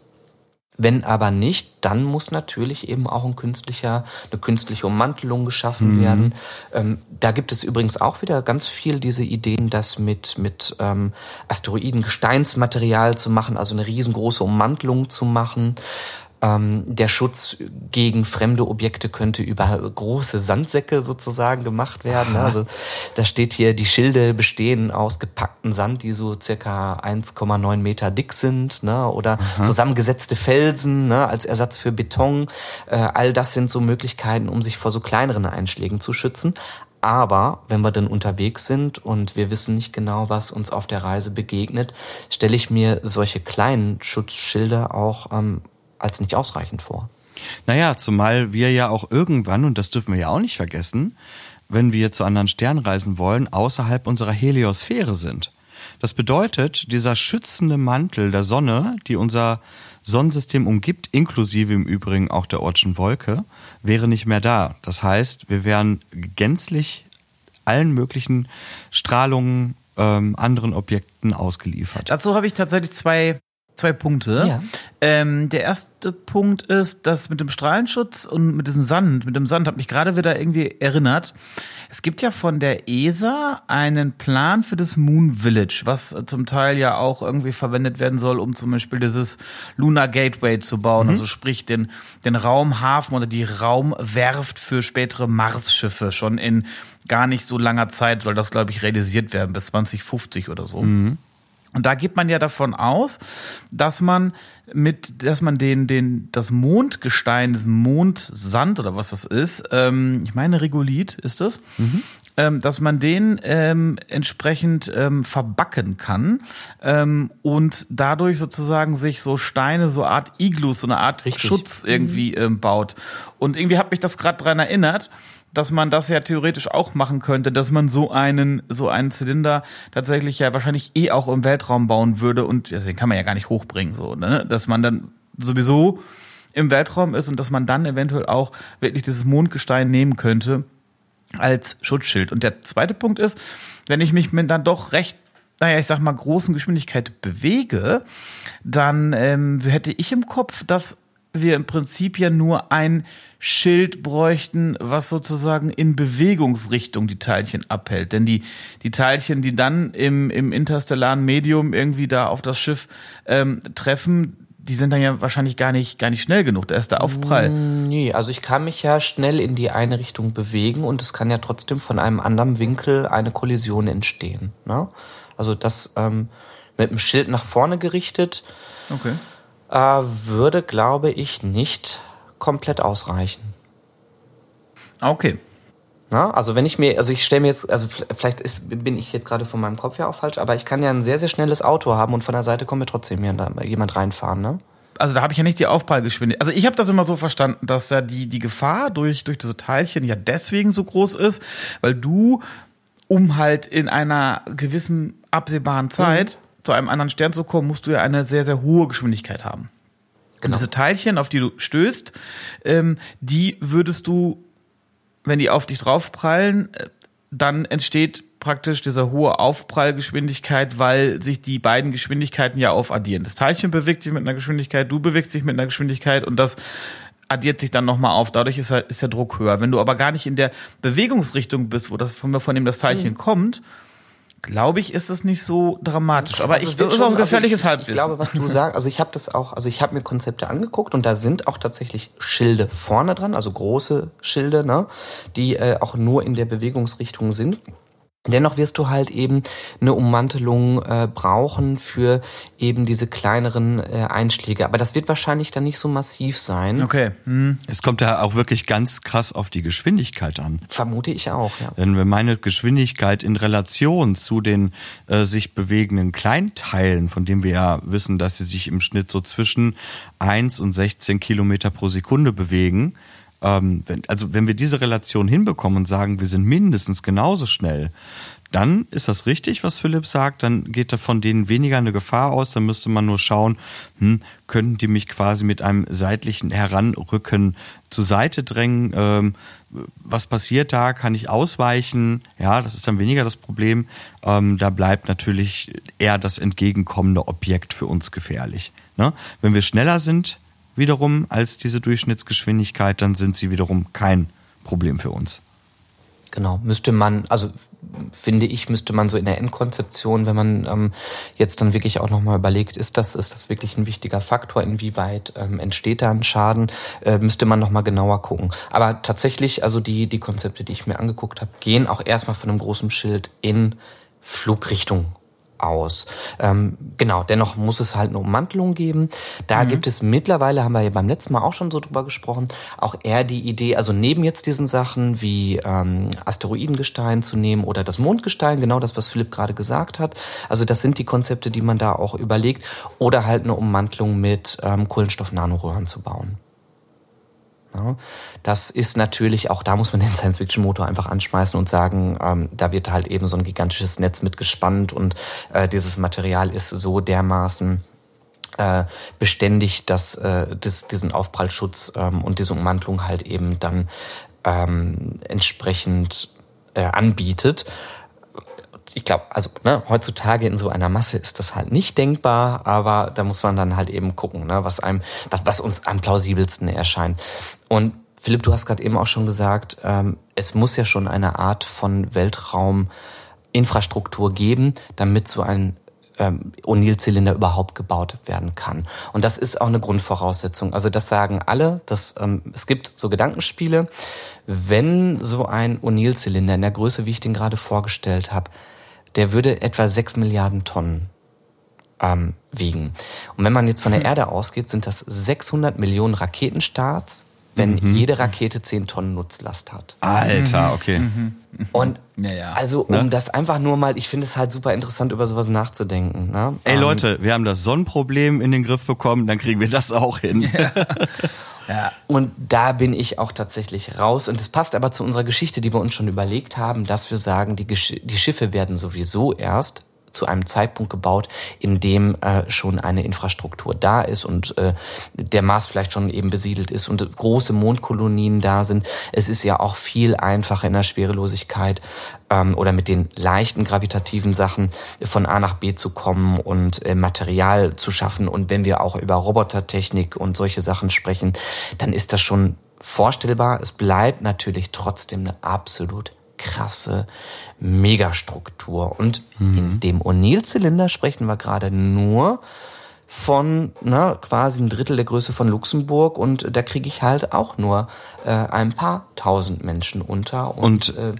Wenn aber nicht, dann muss natürlich eben auch ein künstlicher, eine künstliche Ummantelung geschaffen werden. Ähm, da gibt es übrigens auch wieder ganz viel diese Ideen, das mit, mit ähm, Asteroiden Gesteinsmaterial zu machen, also eine riesengroße Ummantelung zu machen. Ähm, der Schutz gegen fremde Objekte könnte über große Sandsäcke sozusagen gemacht werden. Also da steht hier, die Schilde bestehen aus gepackten Sand, die so circa 1,9 Meter dick sind, ne? oder Aha. zusammengesetzte Felsen ne? als Ersatz für Beton. Äh, all das sind so Möglichkeiten, um sich vor so kleineren Einschlägen zu schützen. Aber wenn wir dann unterwegs sind und wir wissen nicht genau, was uns auf der Reise begegnet, stelle ich mir solche kleinen Schutzschilder auch ähm, als nicht ausreichend vor. Naja, zumal wir ja auch irgendwann, und das dürfen wir ja auch nicht vergessen, wenn wir zu anderen Sternen reisen wollen, außerhalb unserer Heliosphäre sind. Das bedeutet, dieser schützende Mantel der Sonne, die unser Sonnensystem umgibt, inklusive im Übrigen auch der Ortschen Wolke, wäre nicht mehr da. Das heißt, wir wären gänzlich allen möglichen Strahlungen, ähm, anderen Objekten ausgeliefert. Dazu habe ich tatsächlich zwei zwei Punkte. Ja. Ähm, der erste Punkt ist, dass mit dem Strahlenschutz und mit diesem Sand, mit dem Sand hat mich gerade wieder irgendwie erinnert. Es gibt ja von der ESA einen Plan für das Moon Village, was zum Teil ja auch irgendwie verwendet werden soll, um zum Beispiel dieses Lunar Gateway zu bauen, mhm. also sprich den, den Raumhafen oder die Raumwerft für spätere Marsschiffe. Schon in gar nicht so langer Zeit soll das, glaube ich, realisiert werden, bis 2050 oder so. Mhm. Und da geht man ja davon aus, dass man mit, dass man den, den, das Mondgestein, das Mondsand oder was das ist, ähm, ich meine Regolith ist das, mhm. ähm, dass man den ähm, entsprechend ähm, verbacken kann ähm, und dadurch sozusagen sich so Steine, so Art Iglus, so eine Art Richtig. Schutz irgendwie mhm. ähm, baut. Und irgendwie hat mich das gerade dran erinnert, dass man das ja theoretisch auch machen könnte, dass man so einen, so einen Zylinder tatsächlich ja wahrscheinlich eh auch im Weltraum bauen würde und also den kann man ja gar nicht hochbringen, so, ne? Dass man dann sowieso im Weltraum ist und dass man dann eventuell auch wirklich dieses Mondgestein nehmen könnte als Schutzschild. Und der zweite Punkt ist, wenn ich mich mit dann doch recht naja, ich sag mal, großen Geschwindigkeit bewege, dann ähm, hätte ich im Kopf, dass wir im Prinzip ja nur ein Schild bräuchten, was sozusagen in Bewegungsrichtung die Teilchen abhält. Denn die, die Teilchen, die dann im, im interstellaren Medium irgendwie da auf das Schiff ähm, treffen, die sind dann ja wahrscheinlich gar nicht, gar nicht schnell genug. Da ist der Aufprall. Mm, nee, also ich kann mich ja schnell in die eine Richtung bewegen und es kann ja trotzdem von einem anderen Winkel eine Kollision entstehen. Ne? Also das ähm, mit dem Schild nach vorne gerichtet. Okay äh, würde, glaube ich, nicht komplett ausreichen. Okay. Na, also wenn ich mir, also ich stelle mir jetzt, also vielleicht ist, bin ich jetzt gerade von meinem Kopf her auch falsch, aber ich kann ja ein sehr, sehr schnelles Auto haben und von der Seite kommt mir trotzdem jemand reinfahren, ne? Also da habe ich ja nicht die Aufprallgeschwindigkeit. Also ich habe das immer so verstanden, dass ja die, die Gefahr durch, durch diese Teilchen ja deswegen so groß ist, weil du, um halt in einer gewissen absehbaren Zeit mhm zu einem anderen Stern zu kommen, musst du ja eine sehr, sehr hohe Geschwindigkeit haben. Genau. Und diese Teilchen, auf die du stößt, ähm, die würdest du, wenn die auf dich draufprallen, äh, dann entsteht praktisch diese hohe Aufprallgeschwindigkeit, weil sich die beiden Geschwindigkeiten ja aufaddieren. Das Teilchen bewegt sich mit einer Geschwindigkeit, du bewegst dich mit einer Geschwindigkeit und das addiert sich dann nochmal auf. Dadurch ist, ist der Druck höher. Wenn du aber gar nicht in der Bewegungsrichtung bist, wo das von, von dem das Teilchen mhm. kommt, glaube ich, ist es nicht so dramatisch. Aber also ich, das ist auch ein gefährliches also ich, Halbwissen. Ich glaube, was du sagst, also ich habe das auch, also ich habe mir Konzepte angeguckt und da sind auch tatsächlich Schilde vorne dran, also große Schilde, ne, die äh, auch nur in der Bewegungsrichtung sind. Dennoch wirst du halt eben eine Ummantelung äh, brauchen für eben diese kleineren äh, Einschläge. Aber das wird wahrscheinlich dann nicht so massiv sein. Okay. Hm. Es kommt ja auch wirklich ganz krass auf die Geschwindigkeit an. Vermute ich auch, ja. Denn wenn meine Geschwindigkeit in Relation zu den äh, sich bewegenden Kleinteilen, von denen wir ja wissen, dass sie sich im Schnitt so zwischen 1 und 16 Kilometer pro Sekunde bewegen, ähm, wenn, also wenn wir diese Relation hinbekommen und sagen, wir sind mindestens genauso schnell, dann ist das richtig, was Philipp sagt. Dann geht da von denen weniger eine Gefahr aus. Dann müsste man nur schauen, hm, könnten die mich quasi mit einem seitlichen Heranrücken zur Seite drängen? Ähm, was passiert da? Kann ich ausweichen? Ja, das ist dann weniger das Problem. Ähm, da bleibt natürlich eher das entgegenkommende Objekt für uns gefährlich. Ne? Wenn wir schneller sind, wiederum als diese Durchschnittsgeschwindigkeit, dann sind sie wiederum kein Problem für uns. Genau, müsste man, also finde ich, müsste man so in der Endkonzeption, wenn man ähm, jetzt dann wirklich auch nochmal überlegt, ist das, ist das wirklich ein wichtiger Faktor, inwieweit ähm, entsteht da ein Schaden, äh, müsste man nochmal genauer gucken. Aber tatsächlich, also die, die Konzepte, die ich mir angeguckt habe, gehen auch erstmal von einem großen Schild in Flugrichtung aus. Ähm, genau, dennoch muss es halt eine Ummantelung geben. Da mhm. gibt es mittlerweile, haben wir ja beim letzten Mal auch schon so drüber gesprochen, auch eher die Idee, also neben jetzt diesen Sachen wie ähm, Asteroidengestein zu nehmen oder das Mondgestein, genau das, was Philipp gerade gesagt hat. Also das sind die Konzepte, die man da auch überlegt. Oder halt eine Ummantelung mit ähm, Kohlenstoff-Nanoröhren zu bauen. Ja, das ist natürlich, auch da muss man den Science-Fiction-Motor einfach anschmeißen und sagen, ähm, da wird halt eben so ein gigantisches Netz mitgespannt und äh, dieses Material ist so dermaßen äh, beständig, dass äh, das, diesen Aufprallschutz ähm, und diese Ummantelung halt eben dann ähm, entsprechend äh, anbietet ich glaube, also ne, heutzutage in so einer Masse ist das halt nicht denkbar, aber da muss man dann halt eben gucken, ne, was einem, was, was uns am plausibelsten erscheint. Und Philipp, du hast gerade eben auch schon gesagt, ähm, es muss ja schon eine Art von Weltrauminfrastruktur geben, damit so ein ähm, O'Neill-Zylinder überhaupt gebaut werden kann. Und das ist auch eine Grundvoraussetzung. Also das sagen alle, dass ähm, es gibt so Gedankenspiele. Wenn so ein O'Neill-Zylinder in der Größe, wie ich den gerade vorgestellt habe, der würde etwa sechs Milliarden Tonnen ähm, wiegen. Und wenn man jetzt von der Erde ausgeht, sind das 600 Millionen Raketenstarts, wenn mhm. jede Rakete 10 Tonnen Nutzlast hat. Alter, mhm. okay. Mhm. Und ja, ja. also um ne? das einfach nur mal, ich finde es halt super interessant, über sowas nachzudenken. Ne? Ey ähm, Leute, wir haben das Sonnenproblem in den Griff bekommen, dann kriegen wir das auch hin. Ja. [LAUGHS] Ja. Und da bin ich auch tatsächlich raus. Und es passt aber zu unserer Geschichte, die wir uns schon überlegt haben, dass wir sagen, die, Gesch die Schiffe werden sowieso erst zu einem Zeitpunkt gebaut, in dem äh, schon eine Infrastruktur da ist und äh, der Mars vielleicht schon eben besiedelt ist und große Mondkolonien da sind. Es ist ja auch viel einfacher in der Schwerelosigkeit ähm, oder mit den leichten gravitativen Sachen von A nach B zu kommen und äh, Material zu schaffen. Und wenn wir auch über Robotertechnik und solche Sachen sprechen, dann ist das schon vorstellbar. Es bleibt natürlich trotzdem eine absolut krasse Megastruktur. Und mhm. in dem O'Neill-Zylinder sprechen wir gerade nur von na, quasi ein Drittel der Größe von Luxemburg und da kriege ich halt auch nur äh, ein paar tausend Menschen unter. Und, und äh,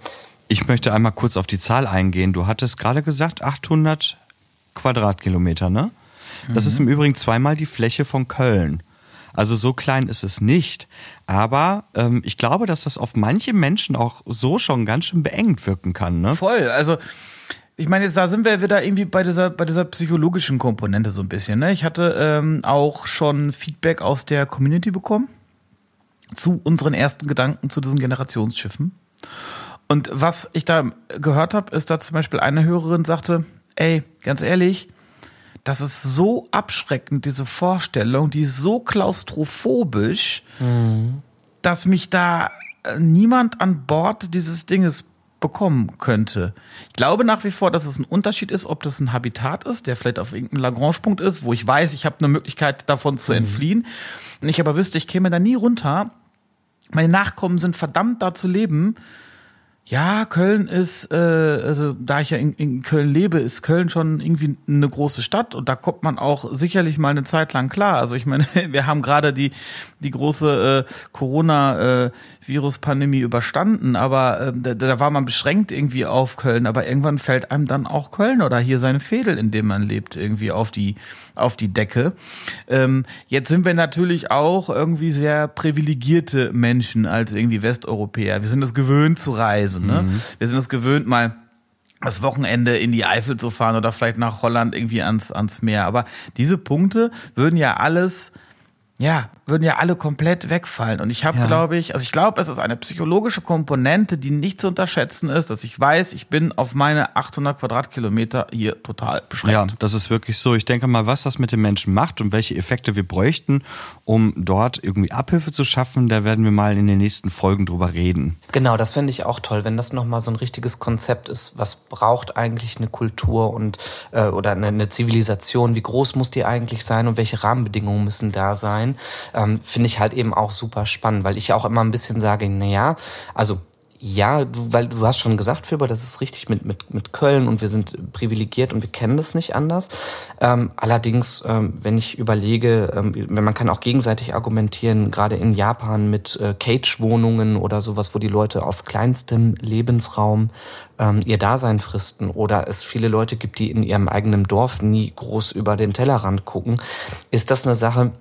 ich möchte einmal kurz auf die Zahl eingehen. Du hattest gerade gesagt 800 Quadratkilometer, ne? Das mhm. ist im Übrigen zweimal die Fläche von Köln. Also so klein ist es nicht. Aber ähm, ich glaube, dass das auf manche Menschen auch so schon ganz schön beengt wirken kann. Ne? Voll. Also ich meine, jetzt da sind wir wieder irgendwie bei dieser, bei dieser psychologischen Komponente so ein bisschen. Ne? Ich hatte ähm, auch schon Feedback aus der Community bekommen zu unseren ersten Gedanken zu diesen Generationsschiffen. Und was ich da gehört habe, ist, da zum Beispiel eine Hörerin sagte, ey, ganz ehrlich, das ist so abschreckend, diese Vorstellung, die ist so klaustrophobisch, mhm. dass mich da äh, niemand an Bord dieses Dinges bekommen könnte. Ich glaube nach wie vor, dass es ein Unterschied ist, ob das ein Habitat ist, der vielleicht auf irgendeinem Lagrange-Punkt ist, wo ich weiß, ich habe eine Möglichkeit davon zu mhm. entfliehen. Und ich aber wüsste, ich käme da nie runter. Meine Nachkommen sind verdammt da zu leben ja, Köln ist, äh, also da ich ja in, in Köln lebe, ist Köln schon irgendwie eine große Stadt und da kommt man auch sicherlich mal eine Zeit lang klar. Also ich meine, [LAUGHS] wir haben gerade die die große äh, Corona-Virus-Pandemie äh, überstanden, aber äh, da, da war man beschränkt irgendwie auf Köln, aber irgendwann fällt einem dann auch Köln oder hier seine Fädel, in dem man lebt, irgendwie auf die auf die Decke. Ähm, jetzt sind wir natürlich auch irgendwie sehr privilegierte Menschen als irgendwie Westeuropäer. Wir sind es gewöhnt zu reisen. Ne? Mhm. Wir sind es gewöhnt, mal das Wochenende in die Eifel zu fahren oder vielleicht nach Holland irgendwie ans, ans Meer. Aber diese Punkte würden ja alles ja, würden ja alle komplett wegfallen. Und ich habe, ja. glaube ich, also ich glaube, es ist eine psychologische Komponente, die nicht zu unterschätzen ist, dass ich weiß, ich bin auf meine 800 Quadratkilometer hier total beschränkt. Ja, das ist wirklich so. Ich denke mal, was das mit den Menschen macht und welche Effekte wir bräuchten, um dort irgendwie Abhilfe zu schaffen, da werden wir mal in den nächsten Folgen drüber reden. Genau, das fände ich auch toll, wenn das nochmal so ein richtiges Konzept ist. Was braucht eigentlich eine Kultur und äh, oder eine, eine Zivilisation? Wie groß muss die eigentlich sein und welche Rahmenbedingungen müssen da sein? Ähm, finde ich halt eben auch super spannend, weil ich auch immer ein bisschen sage, naja, also ja, du, weil du hast schon gesagt, Filber, das ist richtig mit, mit, mit Köln und wir sind privilegiert und wir kennen das nicht anders. Ähm, allerdings, ähm, wenn ich überlege, ähm, man kann auch gegenseitig argumentieren, gerade in Japan mit äh, Cage-Wohnungen oder sowas, wo die Leute auf kleinstem Lebensraum ähm, ihr Dasein fristen oder es viele Leute gibt, die in ihrem eigenen Dorf nie groß über den Tellerrand gucken, ist das eine Sache,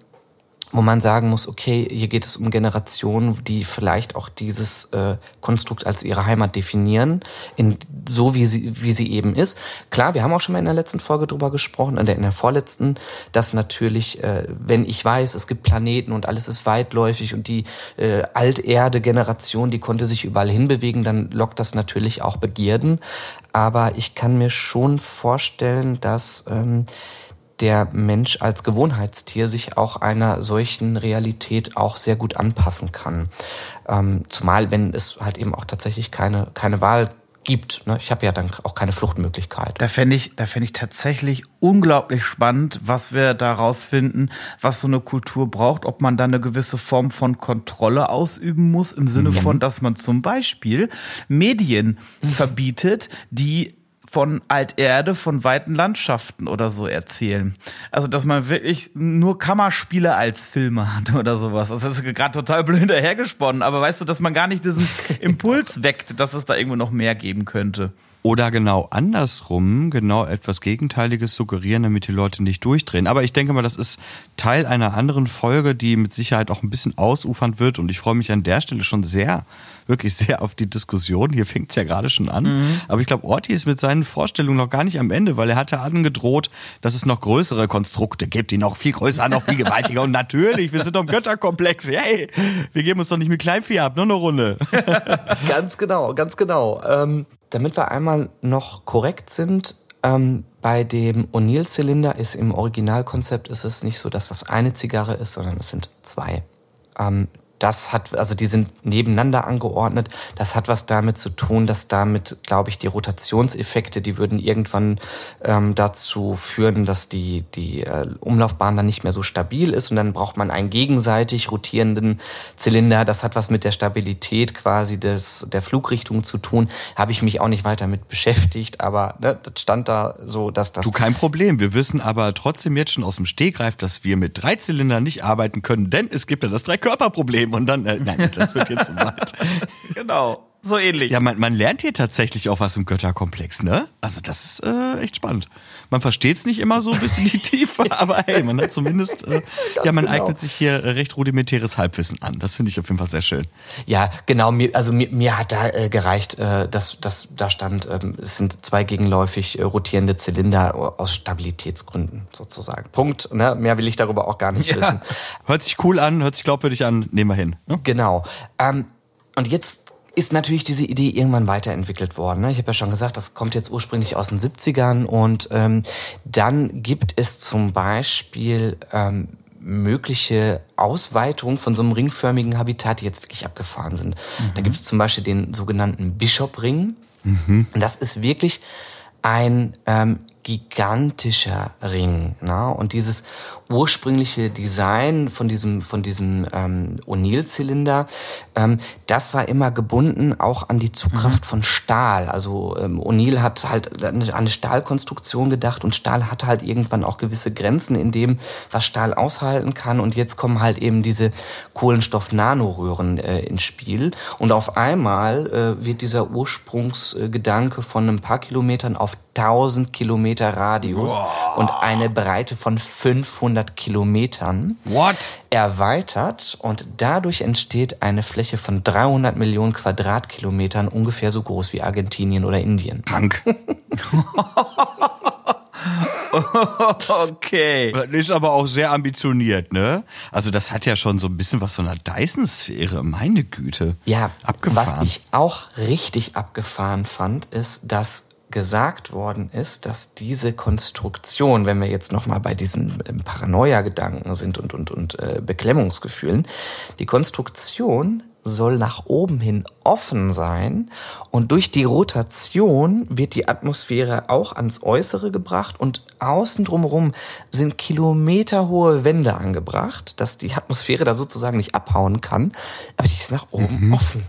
wo man sagen muss, okay, hier geht es um Generationen, die vielleicht auch dieses äh, Konstrukt als ihre Heimat definieren, in, so wie sie, wie sie eben ist. Klar, wir haben auch schon mal in der letzten Folge drüber gesprochen, in der, in der vorletzten, dass natürlich, äh, wenn ich weiß, es gibt Planeten und alles ist weitläufig und die äh, Alterde-Generation, die konnte sich überall hinbewegen, dann lockt das natürlich auch Begierden. Aber ich kann mir schon vorstellen, dass ähm, der Mensch als Gewohnheitstier sich auch einer solchen Realität auch sehr gut anpassen kann. Ähm, zumal, wenn es halt eben auch tatsächlich keine, keine Wahl gibt. Ne? Ich habe ja dann auch keine Fluchtmöglichkeit. Da fände ich, da fände ich tatsächlich unglaublich spannend, was wir da rausfinden, was so eine Kultur braucht, ob man da eine gewisse Form von Kontrolle ausüben muss, im Sinne ja. von, dass man zum Beispiel Medien [LAUGHS] verbietet, die von Alterde, von weiten Landschaften oder so erzählen. Also, dass man wirklich nur Kammerspiele als Filme hat [LAUGHS] oder sowas. Das ist gerade total blöd dahergesponnen, aber weißt du, dass man gar nicht diesen [LAUGHS] Impuls weckt, dass es da irgendwo noch mehr geben könnte. Oder genau andersrum, genau etwas Gegenteiliges suggerieren, damit die Leute nicht durchdrehen. Aber ich denke mal, das ist Teil einer anderen Folge, die mit Sicherheit auch ein bisschen ausufernd wird. Und ich freue mich an der Stelle schon sehr, wirklich sehr auf die Diskussion. Hier fängt es ja gerade schon an. Mhm. Aber ich glaube, Orti ist mit seinen Vorstellungen noch gar nicht am Ende, weil er hatte angedroht, dass es noch größere Konstrukte gibt, die noch viel größer, noch viel gewaltiger. Und natürlich, wir sind doch im Götterkomplex. Hey, wir geben uns doch nicht mit Kleinvieh ab, nur eine Runde. [LAUGHS] ganz genau, ganz genau. Ähm damit wir einmal noch korrekt sind, ähm, bei dem O'Neill-Zylinder ist im Originalkonzept ist es nicht so, dass das eine Zigarre ist, sondern es sind zwei. Ähm, das hat, also die sind nebeneinander angeordnet. Das hat was damit zu tun, dass damit, glaube ich, die Rotationseffekte, die würden irgendwann ähm, dazu führen, dass die, die äh, Umlaufbahn dann nicht mehr so stabil ist und dann braucht man einen gegenseitig rotierenden Zylinder. Das hat was mit der Stabilität quasi des, der Flugrichtung zu tun. Habe ich mich auch nicht weiter mit beschäftigt, aber ne, das stand da so, dass das. Du, kein Problem. Wir wissen aber trotzdem jetzt schon aus dem Stegreif, dass wir mit drei Zylindern nicht arbeiten können, denn es gibt ja das Drei-Körper-Problem und dann, äh, nein, das wird jetzt zu weit. [LAUGHS] genau. So ähnlich. Ja, man, man lernt hier tatsächlich auch was im Götterkomplex, ne? Also das ist äh, echt spannend. Man versteht es nicht immer so bis in die Tiefe, [LAUGHS] aber hey, man hat zumindest, äh, ja, man genau. eignet sich hier recht rudimentäres Halbwissen an. Das finde ich auf jeden Fall sehr schön. Ja, genau. Mir, also mir, mir hat da äh, gereicht, äh, dass, dass da stand, äh, es sind zwei gegenläufig äh, rotierende Zylinder aus Stabilitätsgründen sozusagen. Punkt. Ne? Mehr will ich darüber auch gar nicht ja. wissen. Hört sich cool an, hört sich glaubwürdig an. Nehmen wir hin. Ne? Genau. Ähm, und jetzt ist natürlich diese Idee irgendwann weiterentwickelt worden. Ne? Ich habe ja schon gesagt, das kommt jetzt ursprünglich aus den 70ern und ähm, dann gibt es zum Beispiel ähm, mögliche Ausweitung von so einem ringförmigen Habitat, die jetzt wirklich abgefahren sind. Mhm. Da gibt es zum Beispiel den sogenannten Bishop-Ring. Mhm. Und das ist wirklich ein ähm, gigantischer Ring. Ne? Und dieses ursprüngliche Design von diesem, von diesem ähm, O'Neill-Zylinder, ähm, das war immer gebunden auch an die Zugkraft mhm. von Stahl. Also ähm, O'Neill hat halt an eine Stahlkonstruktion gedacht und Stahl hat halt irgendwann auch gewisse Grenzen in dem, was Stahl aushalten kann. Und jetzt kommen halt eben diese Kohlenstoff-Nanoröhren äh, ins Spiel. Und auf einmal äh, wird dieser Ursprungsgedanke von ein paar Kilometern auf 1000 Kilometer Radius wow. und eine Breite von 500 Kilometern What? erweitert und dadurch entsteht eine Fläche von 300 Millionen Quadratkilometern, ungefähr so groß wie Argentinien oder Indien. Krank. [LAUGHS] okay. Das ist aber auch sehr ambitioniert, ne? Also das hat ja schon so ein bisschen was von einer Dyson-Sphäre, meine Güte. Ja, abgefahren. was ich auch richtig abgefahren fand, ist, dass gesagt worden ist, dass diese Konstruktion, wenn wir jetzt nochmal bei diesen ähm, Paranoia-Gedanken sind und, und, und äh, Beklemmungsgefühlen, die Konstruktion soll nach oben hin offen sein und durch die Rotation wird die Atmosphäre auch ans Äußere gebracht und außen drumherum sind kilometerhohe Wände angebracht, dass die Atmosphäre da sozusagen nicht abhauen kann, aber die ist nach oben mhm. offen.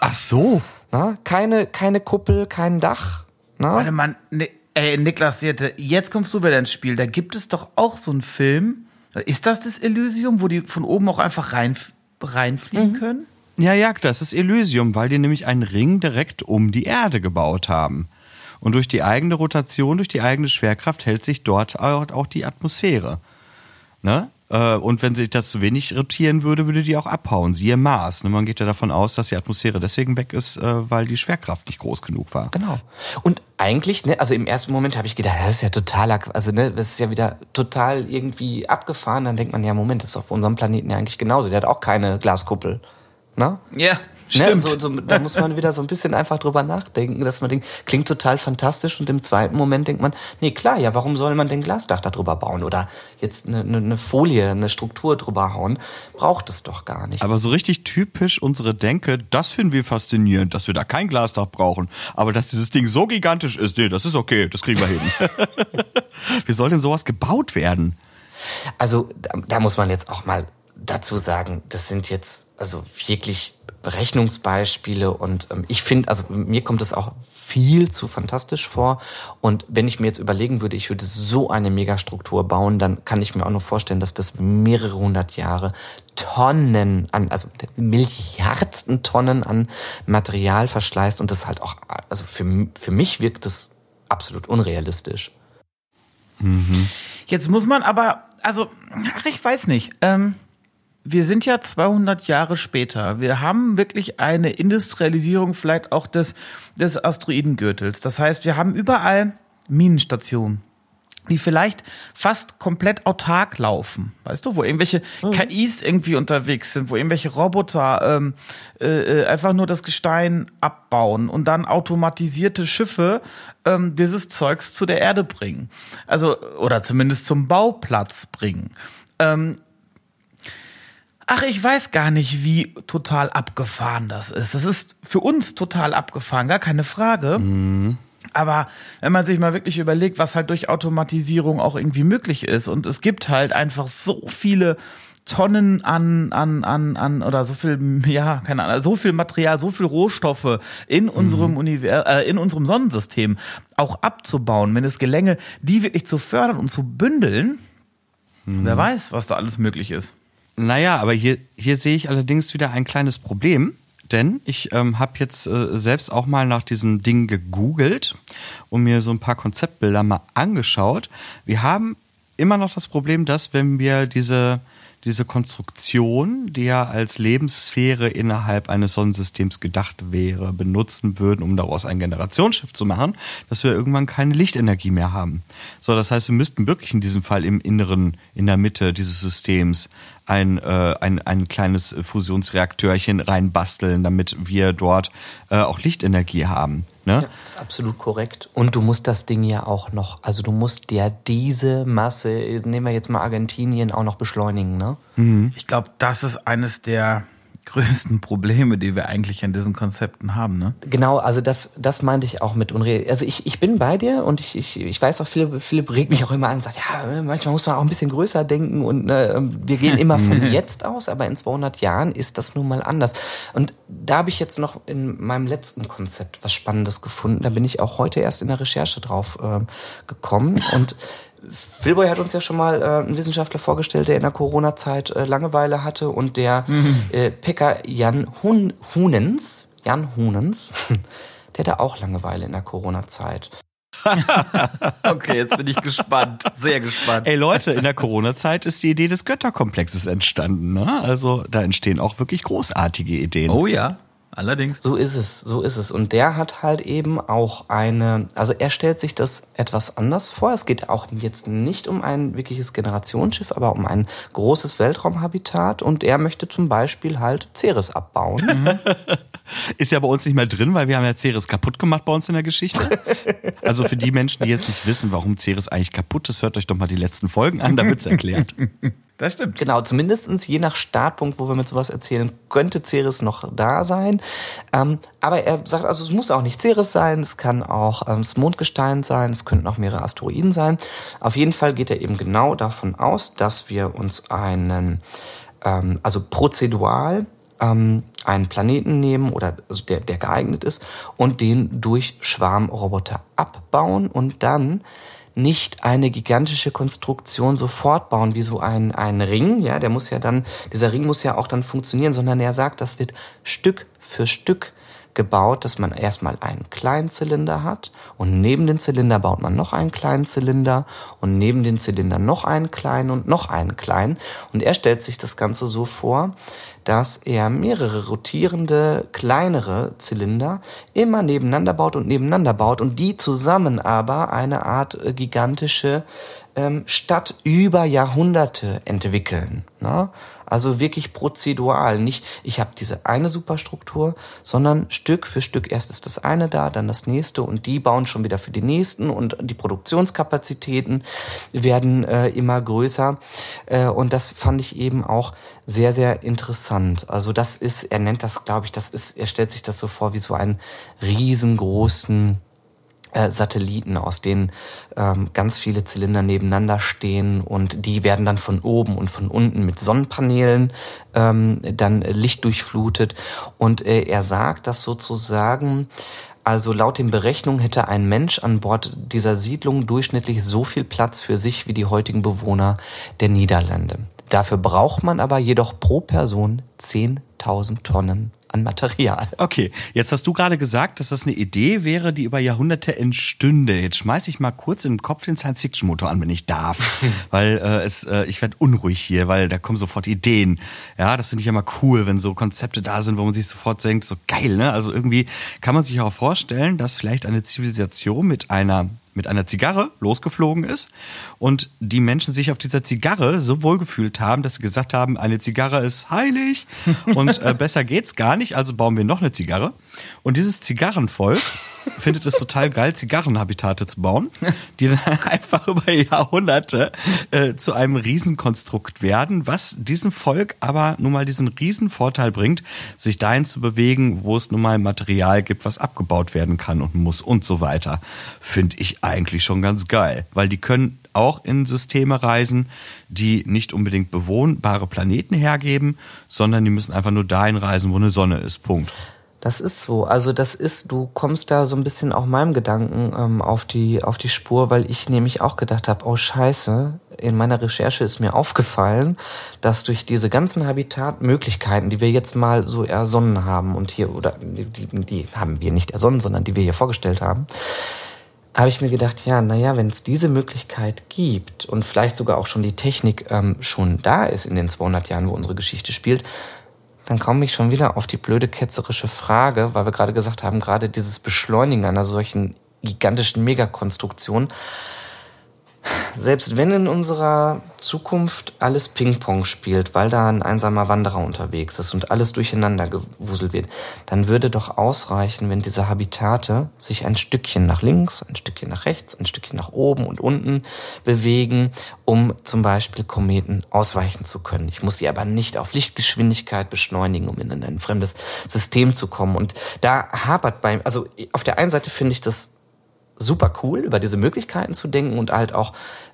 Ach so. Na? Keine, keine Kuppel, kein Dach. Na? Warte mal, ne, ey, Niklas jetzt kommst du wieder ins Spiel. Da gibt es doch auch so einen Film. Ist das das Elysium, wo die von oben auch einfach rein, reinfliegen können? Ja, ja, das ist Elysium, weil die nämlich einen Ring direkt um die Erde gebaut haben. Und durch die eigene Rotation, durch die eigene Schwerkraft hält sich dort auch die Atmosphäre. Ne? Äh, und wenn sich das zu wenig rotieren würde, würde die auch abhauen. Siehe Mars. Ne? Man geht ja davon aus, dass die Atmosphäre deswegen weg ist, äh, weil die Schwerkraft nicht groß genug war. Genau. Und eigentlich, ne, also im ersten Moment habe ich gedacht, das ist ja total, also ne, das ist ja wieder total irgendwie abgefahren. Dann denkt man, ja, Moment, das ist auf unserem Planeten ja eigentlich genauso. Der hat auch keine Glaskuppel. Ne? Ja, Ne? stimmt. So, so, da muss man wieder so ein bisschen einfach drüber nachdenken, dass man denkt, klingt total fantastisch und im zweiten Moment denkt man, nee, klar, ja, warum soll man denn Glasdach da drüber bauen oder jetzt eine, eine, eine Folie, eine Struktur drüber hauen? Braucht es doch gar nicht. Aber so richtig typisch unsere Denke, das finden wir faszinierend, dass wir da kein Glasdach brauchen. Aber dass dieses Ding so gigantisch ist, nee, das ist okay, das kriegen wir hin. [LAUGHS] Wie soll denn sowas gebaut werden? Also da, da muss man jetzt auch mal dazu sagen, das sind jetzt also wirklich Berechnungsbeispiele und ähm, ich finde, also mir kommt es auch viel zu fantastisch vor und wenn ich mir jetzt überlegen würde, ich würde so eine Megastruktur bauen, dann kann ich mir auch nur vorstellen, dass das mehrere hundert Jahre Tonnen an, also Milliarden Tonnen an Material verschleißt und das halt auch, also für, für mich wirkt das absolut unrealistisch. Jetzt muss man aber, also, ach, ich weiß nicht. Ähm, wir sind ja 200 Jahre später. Wir haben wirklich eine Industrialisierung vielleicht auch des, des Asteroidengürtels. Das heißt, wir haben überall Minenstationen die vielleicht fast komplett autark laufen, weißt du, wo irgendwelche KIs irgendwie unterwegs sind, wo irgendwelche Roboter ähm, äh, äh, einfach nur das Gestein abbauen und dann automatisierte Schiffe ähm, dieses Zeugs zu der Erde bringen, also oder zumindest zum Bauplatz bringen. Ähm, Ach, ich weiß gar nicht, wie total abgefahren das ist. Das ist für uns total abgefahren, gar keine Frage. Aber wenn man sich mal wirklich überlegt, was halt durch Automatisierung auch irgendwie möglich ist und es gibt halt einfach so viele Tonnen an, an, an, an, oder so viel, [LAUGHS] ja, keine Ahnung, so viel Material, so viel Rohstoffe in unserem Univers äh, in unserem Sonnensystem auch abzubauen, wenn es gelänge, die wirklich zu fördern und zu bündeln, wer weiß, was da alles möglich ist. Naja, aber hier, hier sehe ich allerdings wieder ein kleines Problem. Denn ich ähm, habe jetzt äh, selbst auch mal nach diesem Ding gegoogelt und mir so ein paar Konzeptbilder mal angeschaut. Wir haben immer noch das Problem, dass wenn wir diese, diese Konstruktion, die ja als Lebenssphäre innerhalb eines Sonnensystems gedacht wäre, benutzen würden, um daraus ein Generationsschiff zu machen, dass wir irgendwann keine Lichtenergie mehr haben. So, das heißt, wir müssten wirklich in diesem Fall im Inneren, in der Mitte dieses Systems ein, äh, ein, ein kleines Fusionsreaktörchen reinbasteln, damit wir dort äh, auch Lichtenergie haben. Ne? Ja, ist absolut korrekt. Und du musst das Ding ja auch noch, also du musst ja diese Masse, nehmen wir jetzt mal Argentinien, auch noch beschleunigen, ne? Ich glaube, das ist eines der größten Probleme, die wir eigentlich an diesen Konzepten haben, ne? Genau, also das, das meinte ich auch mit Unreal. Also ich, ich bin bei dir und ich, ich, ich weiß auch, Philipp, Philipp regt mich auch immer an und sagt, ja, manchmal muss man auch ein bisschen größer denken und ne, wir gehen immer von [LAUGHS] jetzt aus, aber in 200 Jahren ist das nun mal anders. Und da habe ich jetzt noch in meinem letzten Konzept was Spannendes gefunden. Da bin ich auch heute erst in der Recherche drauf ähm, gekommen und Philboy hat uns ja schon mal äh, einen Wissenschaftler vorgestellt, der in der Corona-Zeit äh, Langeweile hatte und der äh, Pekka Jan Hun Hunens, Jan Hunens, [LAUGHS] der hatte auch Langeweile in der Corona-Zeit. [LAUGHS] Okay, jetzt bin ich gespannt, sehr gespannt. Ey Leute, in der Corona-Zeit ist die Idee des Götterkomplexes entstanden. Ne? Also da entstehen auch wirklich großartige Ideen. Oh ja, allerdings. So ist es, so ist es. Und der hat halt eben auch eine, also er stellt sich das etwas anders vor. Es geht auch jetzt nicht um ein wirkliches Generationsschiff, aber um ein großes Weltraumhabitat. Und er möchte zum Beispiel halt Ceres abbauen. [LAUGHS] Ist ja bei uns nicht mehr drin, weil wir haben ja Ceres kaputt gemacht bei uns in der Geschichte. [LAUGHS] Also für die Menschen, die jetzt nicht wissen, warum Ceres eigentlich kaputt ist, hört euch doch mal die letzten Folgen an, da wird's erklärt. [LAUGHS] Das stimmt. Genau, zumindestens je nach Startpunkt, wo wir mit sowas erzählen, könnte Ceres noch da sein. Ähm, aber er sagt, also es muss auch nicht Ceres sein, es kann auch ähm, das Mondgestein sein, es könnten auch mehrere Asteroiden sein. Auf jeden Fall geht er eben genau davon aus, dass wir uns einen, ähm, also prozedual ähm, einen Planeten nehmen oder also der, der geeignet ist und den durch Schwarmroboter abbauen und dann nicht eine gigantische Konstruktion sofort bauen, wie so ein, ein Ring, ja, der muss ja dann, dieser Ring muss ja auch dann funktionieren, sondern er sagt, das wird Stück für Stück gebaut, dass man erstmal einen kleinen Zylinder hat und neben den Zylinder baut man noch einen kleinen Zylinder und neben den Zylinder noch einen kleinen und noch einen kleinen. Und er stellt sich das Ganze so vor, dass er mehrere rotierende kleinere Zylinder immer nebeneinander baut und nebeneinander baut und die zusammen aber eine Art äh, gigantische ähm, Stadt über Jahrhunderte entwickeln. Ne? Also wirklich prozedural. Nicht, ich habe diese eine Superstruktur, sondern Stück für Stück. Erst ist das eine da, dann das nächste und die bauen schon wieder für die nächsten und die Produktionskapazitäten werden äh, immer größer. Äh, und das fand ich eben auch sehr, sehr interessant. Also das ist, er nennt das, glaube ich, das ist, er stellt sich das so vor wie so einen riesengroßen Satelliten, aus denen ähm, ganz viele Zylinder nebeneinander stehen und die werden dann von oben und von unten mit Sonnenpaneelen ähm, dann lichtdurchflutet. Und äh, er sagt, dass sozusagen also laut den Berechnungen hätte ein Mensch an Bord dieser Siedlung durchschnittlich so viel Platz für sich wie die heutigen Bewohner der Niederlande. Dafür braucht man aber jedoch pro Person 10.000 Tonnen an Material. Okay, jetzt hast du gerade gesagt, dass das eine Idee wäre, die über Jahrhunderte entstünde. Jetzt schmeiße ich mal kurz im Kopf den Science-Fiction-Motor an, wenn ich darf. [LAUGHS] weil äh, es, äh, ich werde unruhig hier, weil da kommen sofort Ideen. Ja, das finde ich mal cool, wenn so Konzepte da sind, wo man sich sofort denkt, so geil, ne? Also irgendwie kann man sich auch vorstellen, dass vielleicht eine Zivilisation mit einer mit einer Zigarre losgeflogen ist und die Menschen sich auf dieser Zigarre so wohl gefühlt haben, dass sie gesagt haben, eine Zigarre ist heilig und äh, besser geht's gar nicht, also bauen wir noch eine Zigarre. Und dieses Zigarrenvolk findet es total geil, Zigarrenhabitate zu bauen, die dann [LAUGHS] einfach über Jahrhunderte äh, zu einem Riesenkonstrukt werden, was diesem Volk aber nun mal diesen Riesenvorteil bringt, sich dahin zu bewegen, wo es nun mal Material gibt, was abgebaut werden kann und muss und so weiter. Finde ich eigentlich schon ganz geil, weil die können auch in Systeme reisen, die nicht unbedingt bewohnbare Planeten hergeben, sondern die müssen einfach nur dahin reisen, wo eine Sonne ist. Punkt. Das ist so. Also das ist, du kommst da so ein bisschen auch meinem Gedanken ähm, auf die auf die Spur, weil ich nämlich auch gedacht habe, oh Scheiße, in meiner Recherche ist mir aufgefallen, dass durch diese ganzen Habitatmöglichkeiten, die wir jetzt mal so ersonnen haben und hier oder die, die haben wir nicht ersonnen, sondern die wir hier vorgestellt haben, habe ich mir gedacht, ja, naja, wenn es diese Möglichkeit gibt und vielleicht sogar auch schon die Technik ähm, schon da ist in den 200 Jahren, wo unsere Geschichte spielt, dann komme ich schon wieder auf die blöde ketzerische Frage, weil wir gerade gesagt haben, gerade dieses Beschleunigen einer solchen gigantischen Megakonstruktion selbst wenn in unserer Zukunft alles Ping-Pong spielt, weil da ein einsamer Wanderer unterwegs ist und alles durcheinander gewuselt wird, dann würde doch ausreichen, wenn diese Habitate sich ein Stückchen nach links, ein Stückchen nach rechts, ein Stückchen nach oben und unten bewegen, um zum Beispiel Kometen ausweichen zu können. Ich muss sie aber nicht auf Lichtgeschwindigkeit beschleunigen, um in ein fremdes System zu kommen. Und da hapert beim, also auf der einen Seite finde ich das super cool, über diese Möglichkeiten zu denken und halt auch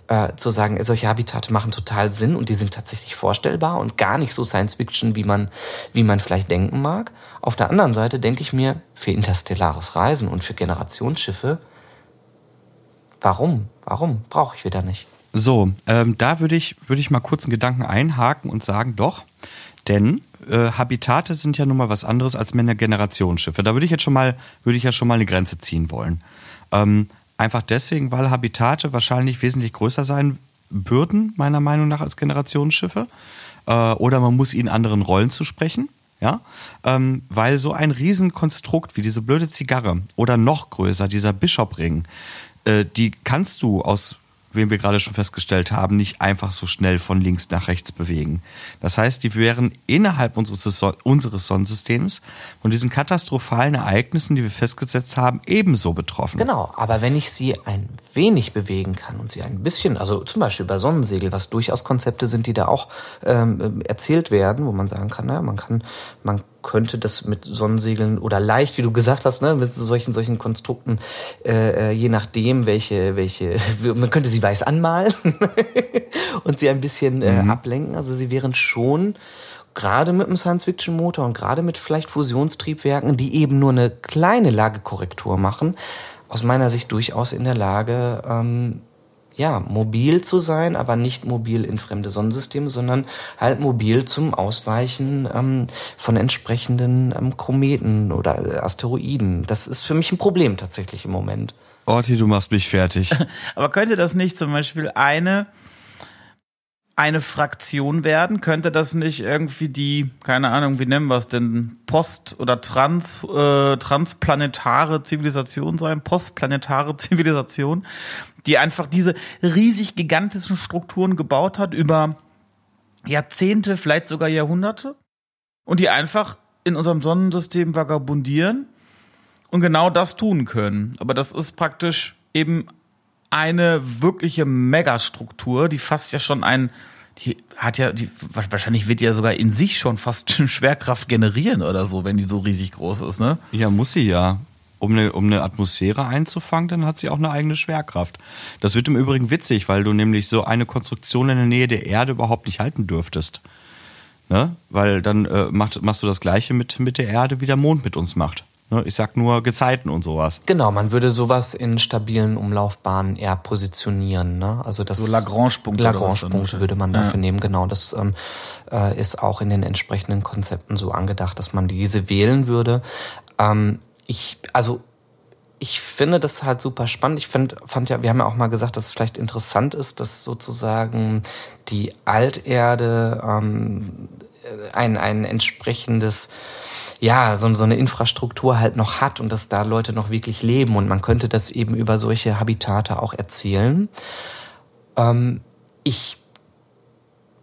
äh, zu sagen, solche Habitate machen total Sinn und die sind tatsächlich vorstellbar und gar nicht so Science Fiction, wie man, wie man vielleicht denken mag. Auf der anderen Seite denke ich mir, für interstellares Reisen und für Generationsschiffe, warum? Warum brauche ich wieder nicht? So, ähm, da würde ich, würde ich mal kurz einen Gedanken einhaken und sagen, doch, denn äh, Habitate sind ja nun mal was anderes als Generationsschiffe. Da würde ich jetzt schon mal, würde ich ja schon mal eine Grenze ziehen wollen. Ähm, einfach deswegen, weil Habitate wahrscheinlich wesentlich größer sein würden, meiner Meinung nach, als Generationsschiffe. Äh, oder man muss ihnen anderen Rollen zusprechen. Ja, ähm, weil so ein Riesenkonstrukt wie diese blöde Zigarre oder noch größer, dieser Bischopring, äh, die kannst du aus wie wir gerade schon festgestellt haben, nicht einfach so schnell von links nach rechts bewegen. Das heißt, die wären innerhalb unseres, unseres Sonnensystems von diesen katastrophalen Ereignissen, die wir festgesetzt haben, ebenso betroffen. Genau, aber wenn ich sie ein wenig bewegen kann und sie ein bisschen, also zum Beispiel bei Sonnensegel, was durchaus Konzepte sind, die da auch ähm, erzählt werden, wo man sagen kann, naja, man kann, man könnte das mit Sonnensegeln oder leicht, wie du gesagt hast, ne, mit solchen solchen Konstrukten, äh, äh je nachdem, welche welche, [LAUGHS] man könnte sie weiß anmalen [LAUGHS] und sie ein bisschen äh, mhm. ablenken. Also sie wären schon gerade mit einem Science-Fiction-Motor und gerade mit vielleicht Fusionstriebwerken, die eben nur eine kleine Lagekorrektur machen, aus meiner Sicht durchaus in der Lage, ähm, ja, mobil zu sein, aber nicht mobil in fremde Sonnensysteme, sondern halt mobil zum Ausweichen ähm, von entsprechenden ähm, Kometen oder Asteroiden. Das ist für mich ein Problem tatsächlich im Moment. Orti, du machst mich fertig. [LAUGHS] aber könnte das nicht zum Beispiel eine eine Fraktion werden? Könnte das nicht irgendwie die, keine Ahnung, wie nennen wir es denn, Post- oder Trans, äh, transplanetare Zivilisation sein? Postplanetare [LAUGHS] Zivilisation, die einfach diese riesig gigantischen Strukturen gebaut hat über Jahrzehnte, vielleicht sogar Jahrhunderte und die einfach in unserem Sonnensystem vagabundieren und genau das tun können. Aber das ist praktisch eben eine wirkliche Megastruktur, die fast ja schon ein, die hat ja, die, wahrscheinlich wird die ja sogar in sich schon fast [LAUGHS] Schwerkraft generieren oder so, wenn die so riesig groß ist, ne? Ja, muss sie ja. Um eine, um eine Atmosphäre einzufangen, dann hat sie auch eine eigene Schwerkraft. Das wird im Übrigen witzig, weil du nämlich so eine Konstruktion in der Nähe der Erde überhaupt nicht halten dürftest. Ne? Weil dann äh, macht, machst du das Gleiche mit, mit der Erde, wie der Mond mit uns macht. Ne, ich sag nur Gezeiten und sowas. Genau, man würde sowas in stabilen Umlaufbahnen eher positionieren. Ne? Also das so Lagrange-Punkte. Lagrange-Punkte würde man dafür ja. nehmen. Genau, das ähm, äh, ist auch in den entsprechenden Konzepten so angedacht, dass man diese wählen würde. Ähm, ich, also ich finde das halt super spannend. Ich find, fand ja, wir haben ja auch mal gesagt, dass es vielleicht interessant ist, dass sozusagen die Alterde ähm, ein, ein entsprechendes ja, so, so eine Infrastruktur halt noch hat und dass da Leute noch wirklich leben und man könnte das eben über solche Habitate auch erzählen. Ähm, ich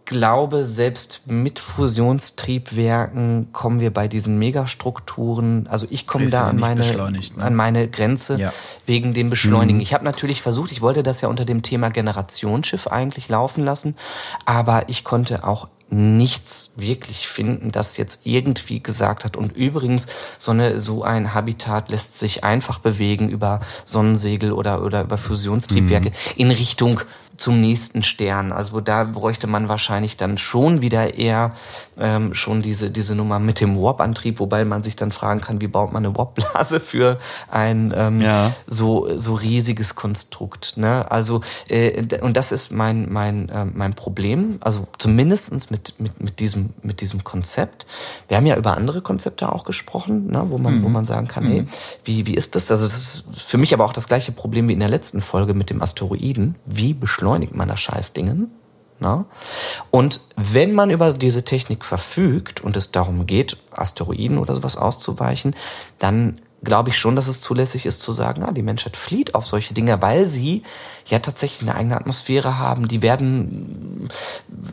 glaube, selbst mit Fusionstriebwerken kommen wir bei diesen Megastrukturen, also ich komme da an meine, ne? an meine Grenze ja. wegen dem Beschleunigen. Mhm. Ich habe natürlich versucht, ich wollte das ja unter dem Thema Generationsschiff eigentlich laufen lassen, aber ich konnte auch nichts wirklich finden, das jetzt irgendwie gesagt hat. Und übrigens, so, eine, so ein Habitat lässt sich einfach bewegen über Sonnensegel oder, oder über Fusionstriebwerke mhm. in Richtung zum nächsten Stern. Also da bräuchte man wahrscheinlich dann schon wieder eher ähm, schon diese, diese Nummer mit dem Warp-Antrieb, wobei man sich dann fragen kann, wie baut man eine Warp-Blase für ein ähm, ja. so, so riesiges Konstrukt. Ne? Also, äh, und das ist mein, mein, äh, mein Problem, also zumindestens mit, mit, mit, diesem, mit diesem Konzept. Wir haben ja über andere Konzepte auch gesprochen, ne? wo, man, mhm. wo man sagen kann, mhm. hey, wie, wie ist das? Also das ist für mich aber auch das gleiche Problem wie in der letzten Folge mit dem Asteroiden. Wie beschleunigt man das Scheißdingen? Na? Und wenn man über diese Technik verfügt und es darum geht, Asteroiden oder sowas auszuweichen, dann glaube ich schon, dass es zulässig ist zu sagen, ah, die Menschheit flieht auf solche Dinge, weil sie ja tatsächlich eine eigene Atmosphäre haben. Die werden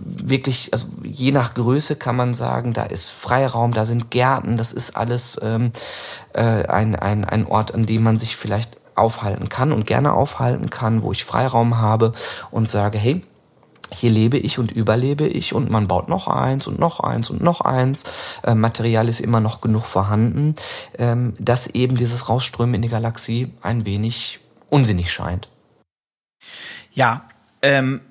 wirklich, also je nach Größe kann man sagen, da ist Freiraum, da sind Gärten, das ist alles ähm, äh, ein, ein, ein Ort, an dem man sich vielleicht aufhalten kann und gerne aufhalten kann, wo ich Freiraum habe und sage, hey, hier lebe ich und überlebe ich und man baut noch eins und noch eins und noch eins. Äh, Material ist immer noch genug vorhanden, ähm, dass eben dieses Rausströmen in die Galaxie ein wenig unsinnig scheint. Ja, ähm,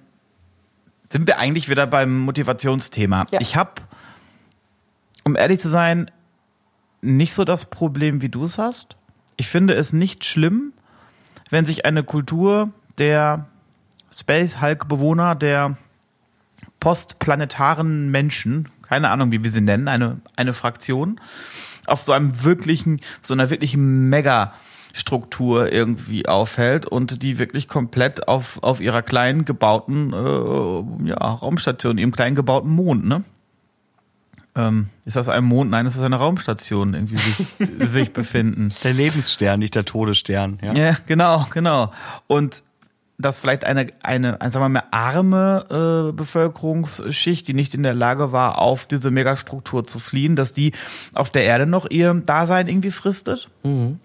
sind wir eigentlich wieder beim Motivationsthema. Ja. Ich habe, um ehrlich zu sein, nicht so das Problem, wie du es hast. Ich finde es nicht schlimm, wenn sich eine Kultur der Space Hulk Bewohner der postplanetaren Menschen, keine Ahnung, wie wir sie nennen, eine, eine Fraktion, auf so einem wirklichen, so einer wirklichen Mega Struktur irgendwie aufhält und die wirklich komplett auf, auf ihrer kleinen gebauten äh, ja, Raumstation, ihrem kleinen gebauten Mond, ne? Ähm, ist das ein Mond? Nein, es ist eine Raumstation, irgendwie sich, [LAUGHS] sich befinden. Der Lebensstern, nicht der Todesstern, ja. Ja, genau, genau. Und dass vielleicht eine, eine, eine sagen wir mal, arme äh, Bevölkerungsschicht, die nicht in der Lage war, auf diese Megastruktur zu fliehen, dass die auf der Erde noch ihr Dasein irgendwie fristet. Mhm.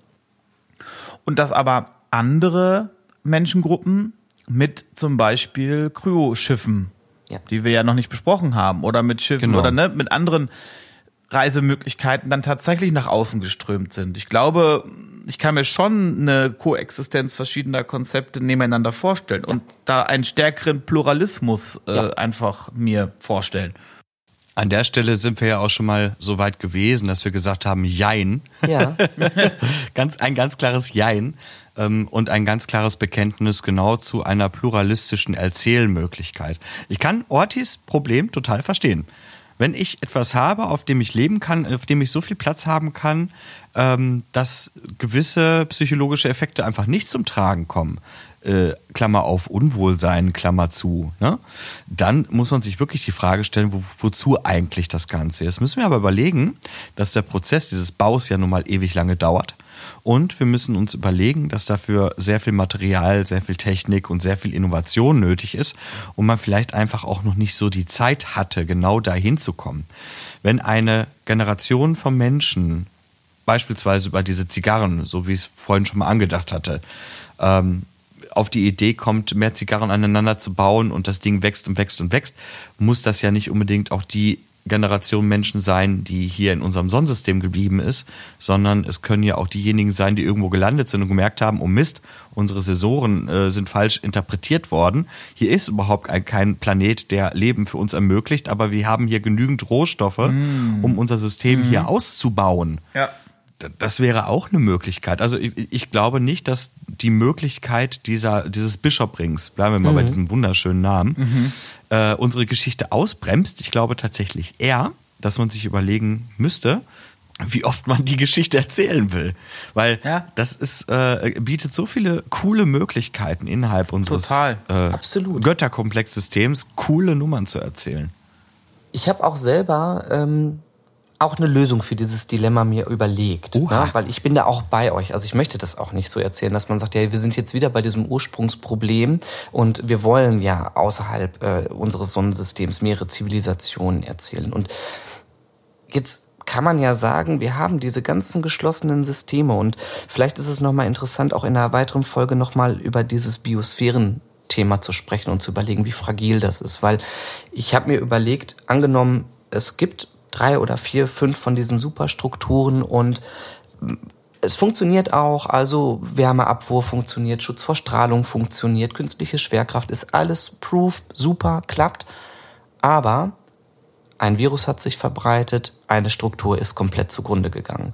Und dass aber andere Menschengruppen mit zum Beispiel Kryoschiffen, ja. die wir ja noch nicht besprochen haben, oder mit Schiffen genau. oder ne, mit anderen Reisemöglichkeiten dann tatsächlich nach außen geströmt sind. Ich glaube, ich kann mir schon eine Koexistenz verschiedener Konzepte nebeneinander vorstellen und da einen stärkeren Pluralismus äh, ja. einfach mir vorstellen. An der Stelle sind wir ja auch schon mal so weit gewesen, dass wir gesagt haben, Jein. Ja. [LAUGHS] ganz, ein ganz klares Jein und ein ganz klares Bekenntnis genau zu einer pluralistischen Erzählmöglichkeit. Ich kann Ortis Problem total verstehen. Wenn ich etwas habe, auf dem ich leben kann, auf dem ich so viel Platz haben kann, ähm, dass gewisse psychologische Effekte einfach nicht zum Tragen kommen, äh, Klammer auf Unwohlsein, Klammer zu, ne? dann muss man sich wirklich die Frage stellen, wo, wozu eigentlich das Ganze ist. Müssen wir aber überlegen, dass der Prozess dieses Baus ja nun mal ewig lange dauert. Und wir müssen uns überlegen, dass dafür sehr viel Material, sehr viel Technik und sehr viel Innovation nötig ist und man vielleicht einfach auch noch nicht so die Zeit hatte, genau dahin zu kommen. Wenn eine Generation von Menschen, beispielsweise über diese Zigarren, so wie ich es vorhin schon mal angedacht hatte, ähm, auf die Idee kommt, mehr Zigarren aneinander zu bauen und das Ding wächst und wächst und wächst, muss das ja nicht unbedingt auch die Generation Menschen sein, die hier in unserem Sonnensystem geblieben ist, sondern es können ja auch diejenigen sein, die irgendwo gelandet sind und gemerkt haben, oh Mist, unsere Sensoren äh, sind falsch interpretiert worden. Hier ist überhaupt ein, kein Planet, der Leben für uns ermöglicht, aber wir haben hier genügend Rohstoffe, mm. um unser System mm. hier auszubauen. Ja das wäre auch eine Möglichkeit. Also ich, ich, glaube nicht, dass die Möglichkeit dieser, dieses Bischop-Rings, bleiben wir mal mhm. bei diesem wunderschönen Namen, mhm. Äh, unsere Geschichte ausbremst. Ich glaube tatsächlich eher, dass man sich überlegen müsste, wie oft man die Geschichte erzählen will. Weil ja. das ist, äh, bietet so viele coole Möglichkeiten innerhalb unseres äh, Götterkomplexsystems, coole Nummern zu erzählen. Ich habe auch selber ähm, auch eine Lösung für dieses Dilemma mir überlegt. Ne? Weil ich bin da auch bei euch. Also ich möchte das auch nicht so erzählen, dass man sagt, ja, wir sind jetzt wieder bei diesem Ursprungsproblem und wir wollen ja außerhalb äh, unseres Sonnensystems mehrere Zivilisationen erzählen. Und jetzt kann man ja sagen, wir haben diese ganzen geschlossenen Systeme und vielleicht ist es nochmal interessant, auch in einer weiteren Folge nochmal über dieses Biosphären Thema zu sprechen und zu überlegen, wie fragil das ist. Weil ich habe mir überlegt, angenommen, es gibt drei oder vier, fünf von diesen Superstrukturen und es funktioniert auch, also Wärmeabwurf funktioniert, Schutz vor Strahlung funktioniert, künstliche Schwerkraft ist alles proof, super, klappt. Aber ein Virus hat sich verbreitet, eine Struktur ist komplett zugrunde gegangen.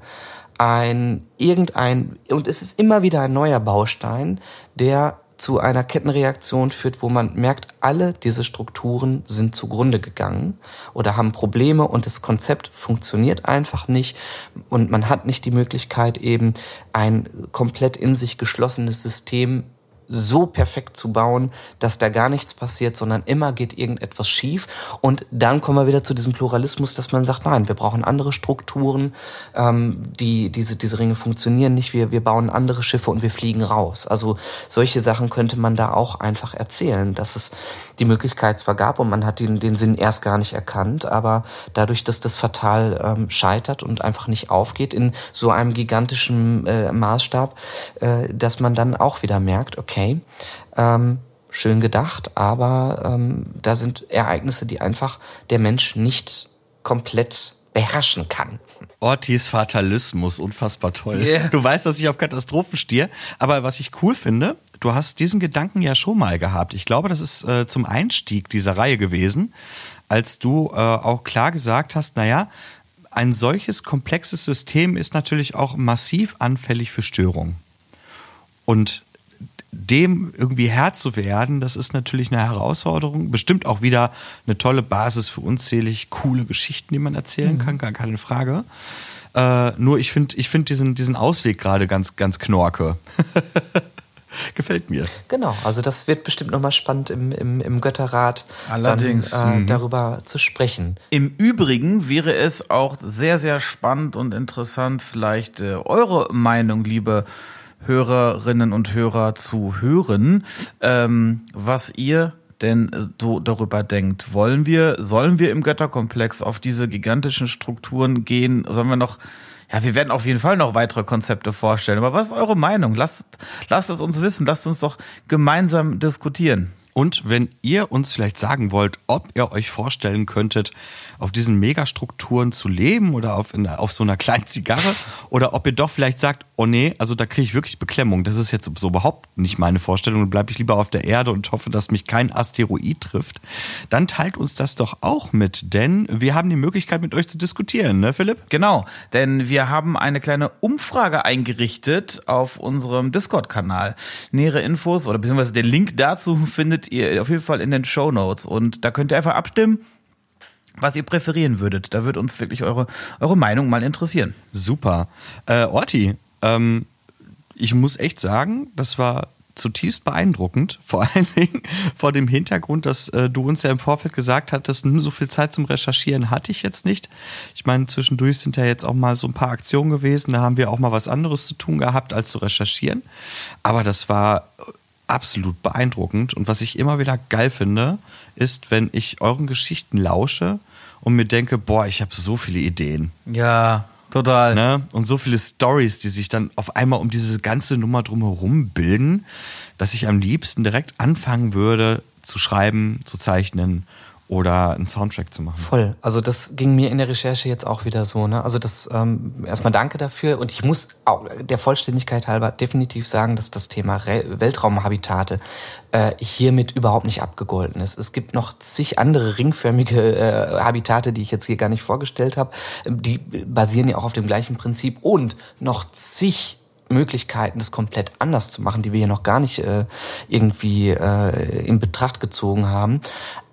Ein irgendein, und es ist immer wieder ein neuer Baustein, der zu einer Kettenreaktion führt, wo man merkt, alle diese Strukturen sind zugrunde gegangen oder haben Probleme und das Konzept funktioniert einfach nicht und man hat nicht die Möglichkeit eben ein komplett in sich geschlossenes System so perfekt zu bauen, dass da gar nichts passiert, sondern immer geht irgendetwas schief. Und dann kommen wir wieder zu diesem Pluralismus, dass man sagt, nein, wir brauchen andere Strukturen, ähm, die, diese, diese Ringe funktionieren nicht, wir, wir bauen andere Schiffe und wir fliegen raus. Also solche Sachen könnte man da auch einfach erzählen, dass es die Möglichkeit zwar gab und man hat den, den Sinn erst gar nicht erkannt, aber dadurch, dass das fatal ähm, scheitert und einfach nicht aufgeht in so einem gigantischen äh, Maßstab, äh, dass man dann auch wieder merkt, okay, okay, ähm, schön gedacht, aber ähm, da sind Ereignisse, die einfach der Mensch nicht komplett beherrschen kann. Ortis Fatalismus, unfassbar toll. Yeah. Du weißt, dass ich auf Katastrophen stehe, aber was ich cool finde, du hast diesen Gedanken ja schon mal gehabt. Ich glaube, das ist äh, zum Einstieg dieser Reihe gewesen, als du äh, auch klar gesagt hast, naja, ein solches komplexes System ist natürlich auch massiv anfällig für Störungen. Und dem irgendwie Herr zu werden, das ist natürlich eine Herausforderung. Bestimmt auch wieder eine tolle Basis für unzählig coole Geschichten, die man erzählen mhm. kann, gar keine Frage. Äh, nur ich finde ich find diesen, diesen Ausweg gerade ganz, ganz knorke. [LAUGHS] Gefällt mir. Genau, also das wird bestimmt nochmal spannend im, im, im Götterrat Allerdings. Dann, äh, mhm. darüber zu sprechen. Im Übrigen wäre es auch sehr, sehr spannend und interessant, vielleicht äh, eure Meinung, liebe Hörerinnen und Hörer zu hören, ähm, was ihr denn so darüber denkt. Wollen wir, sollen wir im Götterkomplex auf diese gigantischen Strukturen gehen? Sollen wir noch, ja, wir werden auf jeden Fall noch weitere Konzepte vorstellen. Aber was ist eure Meinung? Lasst, lasst es uns wissen. Lasst uns doch gemeinsam diskutieren. Und wenn ihr uns vielleicht sagen wollt, ob ihr euch vorstellen könntet, auf diesen Megastrukturen zu leben oder auf, in, auf so einer kleinen Zigarre oder ob ihr doch vielleicht sagt, oh nee, also da kriege ich wirklich Beklemmung. Das ist jetzt so überhaupt nicht meine Vorstellung. Dann bleibe ich lieber auf der Erde und hoffe, dass mich kein Asteroid trifft. Dann teilt uns das doch auch mit, denn wir haben die Möglichkeit, mit euch zu diskutieren, ne, Philipp? Genau, denn wir haben eine kleine Umfrage eingerichtet auf unserem Discord-Kanal. Nähere Infos oder beziehungsweise den Link dazu [LAUGHS] findet ihr auf jeden Fall in den Show Notes und da könnt ihr einfach abstimmen was ihr präferieren würdet. Da wird uns wirklich eure, eure Meinung mal interessieren. Super. Äh, Orti, ähm, ich muss echt sagen, das war zutiefst beeindruckend, [LAUGHS] vor allen Dingen vor dem Hintergrund, dass äh, du uns ja im Vorfeld gesagt hattest, so viel Zeit zum Recherchieren hatte ich jetzt nicht. Ich meine, zwischendurch sind ja jetzt auch mal so ein paar Aktionen gewesen, da haben wir auch mal was anderes zu tun gehabt, als zu recherchieren. Aber das war absolut beeindruckend und was ich immer wieder geil finde, ist, wenn ich euren Geschichten lausche und mir denke, boah, ich habe so viele Ideen. Ja, total. Ne? Und so viele Stories, die sich dann auf einmal um diese ganze Nummer drumherum bilden, dass ich am liebsten direkt anfangen würde zu schreiben, zu zeichnen oder einen Soundtrack zu machen. Voll. Also das ging mir in der Recherche jetzt auch wieder so. Ne? Also das ähm, erstmal danke dafür und ich muss auch der Vollständigkeit halber definitiv sagen, dass das Thema Re Weltraumhabitate äh, hiermit überhaupt nicht abgegolten ist. Es gibt noch zig andere ringförmige äh, Habitate, die ich jetzt hier gar nicht vorgestellt habe. Die basieren ja auch auf dem gleichen Prinzip und noch zig Möglichkeiten, das komplett anders zu machen, die wir hier noch gar nicht äh, irgendwie äh, in Betracht gezogen haben.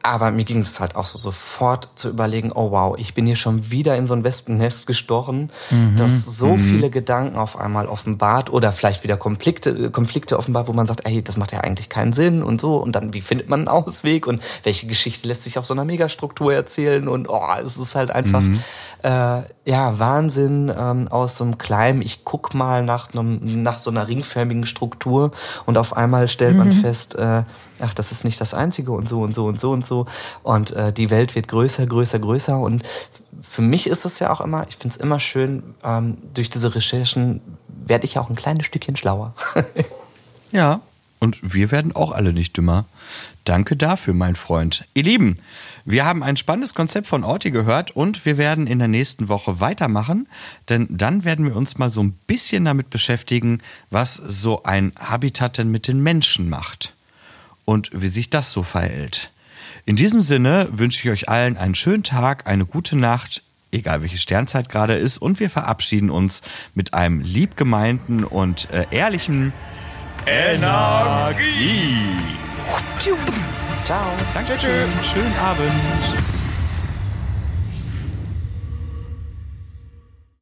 Aber mir ging es halt auch so sofort zu überlegen, oh wow, ich bin hier schon wieder in so ein Wespennest gestochen, mhm. das so mhm. viele Gedanken auf einmal offenbart oder vielleicht wieder Konflikte, Konflikte offenbart, wo man sagt, ey, das macht ja eigentlich keinen Sinn und so. Und dann, wie findet man einen Ausweg und welche Geschichte lässt sich auf so einer Megastruktur erzählen? Und oh, es ist halt einfach mhm. äh, ja Wahnsinn ähm, aus so einem kleinen, ich guck mal nach, einem, nach so einer ringförmigen Struktur und auf einmal stellt man mhm. fest, äh, ach, das ist nicht das Einzige und so und so und so und so. Und äh, die Welt wird größer, größer, größer. Und für mich ist es ja auch immer, ich finde es immer schön, ähm, durch diese Recherchen werde ich auch ein kleines Stückchen schlauer. [LAUGHS] ja, und wir werden auch alle nicht dümmer. Danke dafür, mein Freund. Ihr Lieben, wir haben ein spannendes Konzept von Orti gehört und wir werden in der nächsten Woche weitermachen, denn dann werden wir uns mal so ein bisschen damit beschäftigen, was so ein Habitat denn mit den Menschen macht und wie sich das so verhält. In diesem Sinne wünsche ich euch allen einen schönen Tag, eine gute Nacht, egal welche Sternzeit gerade ist, und wir verabschieden uns mit einem liebgemeinten und äh, ehrlichen Energie. Ciao. Dankeschön. Schönen Abend.